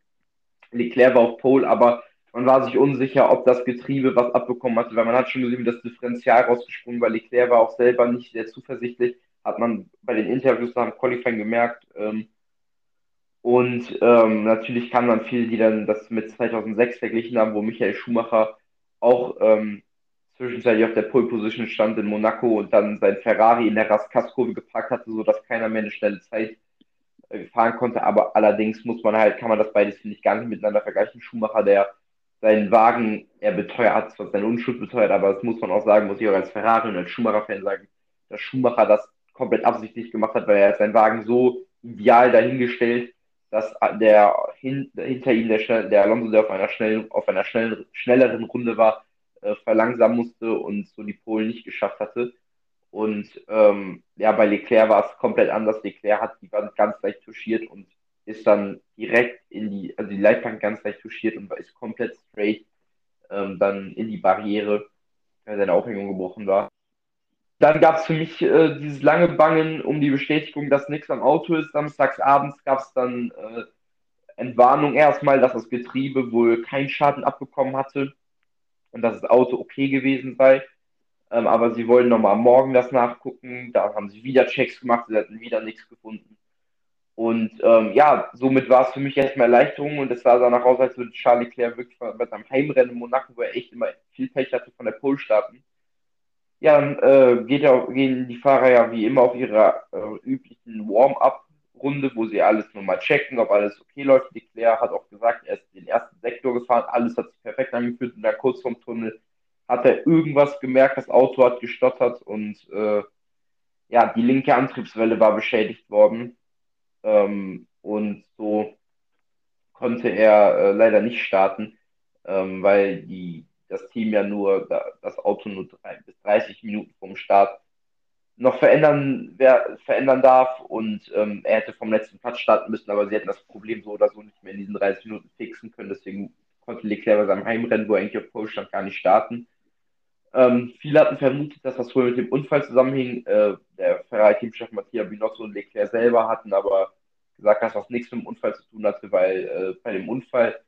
Leclerc war auf Pole, aber man war sich unsicher, ob das Getriebe was abbekommen hatte, weil man hat schon gesehen, wie das Differential rausgesprungen war. Leclerc war auch selber nicht sehr zuversichtlich, hat man bei den Interviews nach dem Qualifying gemerkt. Ähm, und ähm, natürlich kann man viele, die dann das mit 2006 verglichen haben, wo Michael Schumacher auch ähm, zwischenzeitlich auf der Pole Position stand in Monaco und dann sein Ferrari in der Raskaskurve geparkt hatte, sodass keiner mehr eine schnelle Zeit äh, fahren konnte. Aber allerdings muss man halt, kann man das beides, finde ich, gar nicht miteinander vergleichen. Schumacher, der seinen Wagen, er beteuert, hat zwar seine Unschuld beteuert, aber das muss man auch sagen, muss ich auch als Ferrari und als Schumacher-Fan sagen, dass Schumacher das komplett absichtlich gemacht hat, weil er seinen Wagen so ideal dahingestellt, dass der hin, hinter ihm der, der Alonso, der auf einer schnellen, auf einer schnell, schnelleren Runde war, äh, verlangsamen musste und so die Polen nicht geschafft hatte. Und ähm, ja, bei Leclerc war es komplett anders. Leclerc hat die Wand ganz leicht touchiert und ist dann direkt in die, also die Leitbank ganz leicht touchiert und ist komplett straight ähm, dann in die Barriere, weil seine Aufhängung gebrochen war. Dann gab es für mich äh, dieses lange Bangen um die Bestätigung, dass nichts am Auto ist. Samstags abends gab es dann äh, Entwarnung erstmal, dass das Getriebe wohl keinen Schaden abbekommen hatte und dass das Auto okay gewesen sei. Ähm, aber sie wollen nochmal morgen das nachgucken. Da haben sie wieder Checks gemacht, sie hatten wieder nichts gefunden. Und ähm, ja, somit war es für mich erstmal Erleichterung und es sah danach aus, als würde Charlie Claire wirklich bei seinem Heimrennen in Monaco, wo er echt immer viel Pech hatte, von der Pole starten ja, dann äh, geht ja, gehen die Fahrer ja wie immer auf ihre äh, üblichen Warm-up-Runde, wo sie alles nochmal checken, ob alles okay läuft. Leclerc hat auch gesagt, er ist den ersten Sektor gefahren, alles hat sich perfekt angefühlt und dann kurz vorm Tunnel hat er irgendwas gemerkt, das Auto hat gestottert und äh, ja, die linke Antriebswelle war beschädigt worden. Ähm, und so konnte er äh, leider nicht starten, ähm, weil die das Team ja nur, das Auto nur drei bis 30 Minuten vom Start noch verändern, wer, verändern darf und ähm, er hätte vom letzten Platz starten müssen, aber sie hätten das Problem so oder so nicht mehr in diesen 30 Minuten fixen können, deswegen konnte Leclerc bei seinem Heimrennen, wo er eigentlich auf Pole stand, gar nicht starten. Ähm, viele hatten vermutet, dass das wohl mit dem Unfall zusammenhing. Äh, der Ferrari-Teamchef Mattia Binotto und Leclerc selber hatten aber gesagt, dass das nichts mit dem Unfall zu tun hatte, weil äh, bei dem Unfall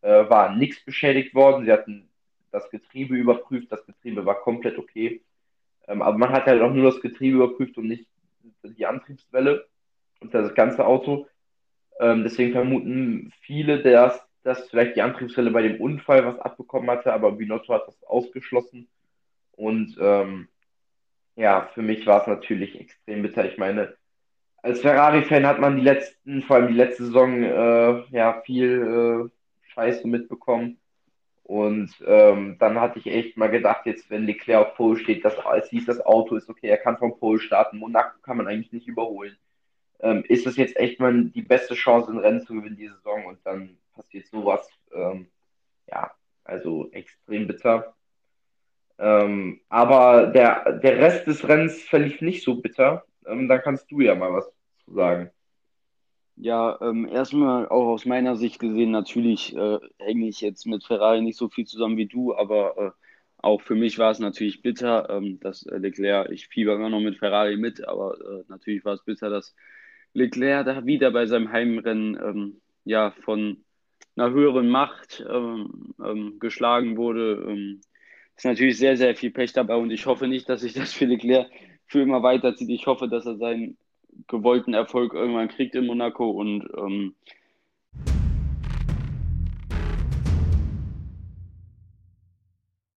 äh, war nichts beschädigt worden. Sie hatten das Getriebe überprüft, das Getriebe war komplett okay. Ähm, aber man hat halt auch nur das Getriebe überprüft und nicht die Antriebswelle und das ganze Auto. Ähm, deswegen vermuten viele, dass, dass vielleicht die Antriebswelle bei dem Unfall was abbekommen hatte, aber Binotto hat das ausgeschlossen. Und ähm, ja, für mich war es natürlich extrem bitter. Ich meine, als Ferrari-Fan hat man die letzten, vor allem die letzte Saison, äh, ja, viel äh, Scheiße mitbekommen. Und ähm, dann hatte ich echt mal gedacht, jetzt wenn Leclerc auf Pole steht, dass es hieß, das Auto ist okay, er kann vom Pole starten, Monaco kann man eigentlich nicht überholen. Ähm, ist das jetzt echt mal die beste Chance, ein Rennen zu gewinnen diese Saison und dann passiert sowas. Ähm, ja, also extrem bitter. Ähm, aber der, der Rest des Rennens verlief nicht so bitter. Ähm, da kannst du ja mal was zu sagen. Ja, ähm, erstmal auch aus meiner Sicht gesehen, natürlich äh, hänge ich jetzt mit Ferrari nicht so viel zusammen wie du, aber äh, auch für mich war es natürlich bitter, ähm, dass äh, Leclerc, ich fieber immer noch mit Ferrari mit, aber äh, natürlich war es bitter, dass Leclerc da wieder bei seinem Heimrennen ähm, ja, von einer höheren Macht ähm, ähm, geschlagen wurde. Ähm, ist natürlich sehr, sehr viel Pech dabei und ich hoffe nicht, dass sich das für Leclerc für immer weiterzieht. Ich hoffe, dass er seinen gewollten Erfolg. Irgendwann kriegt in Monaco und ähm,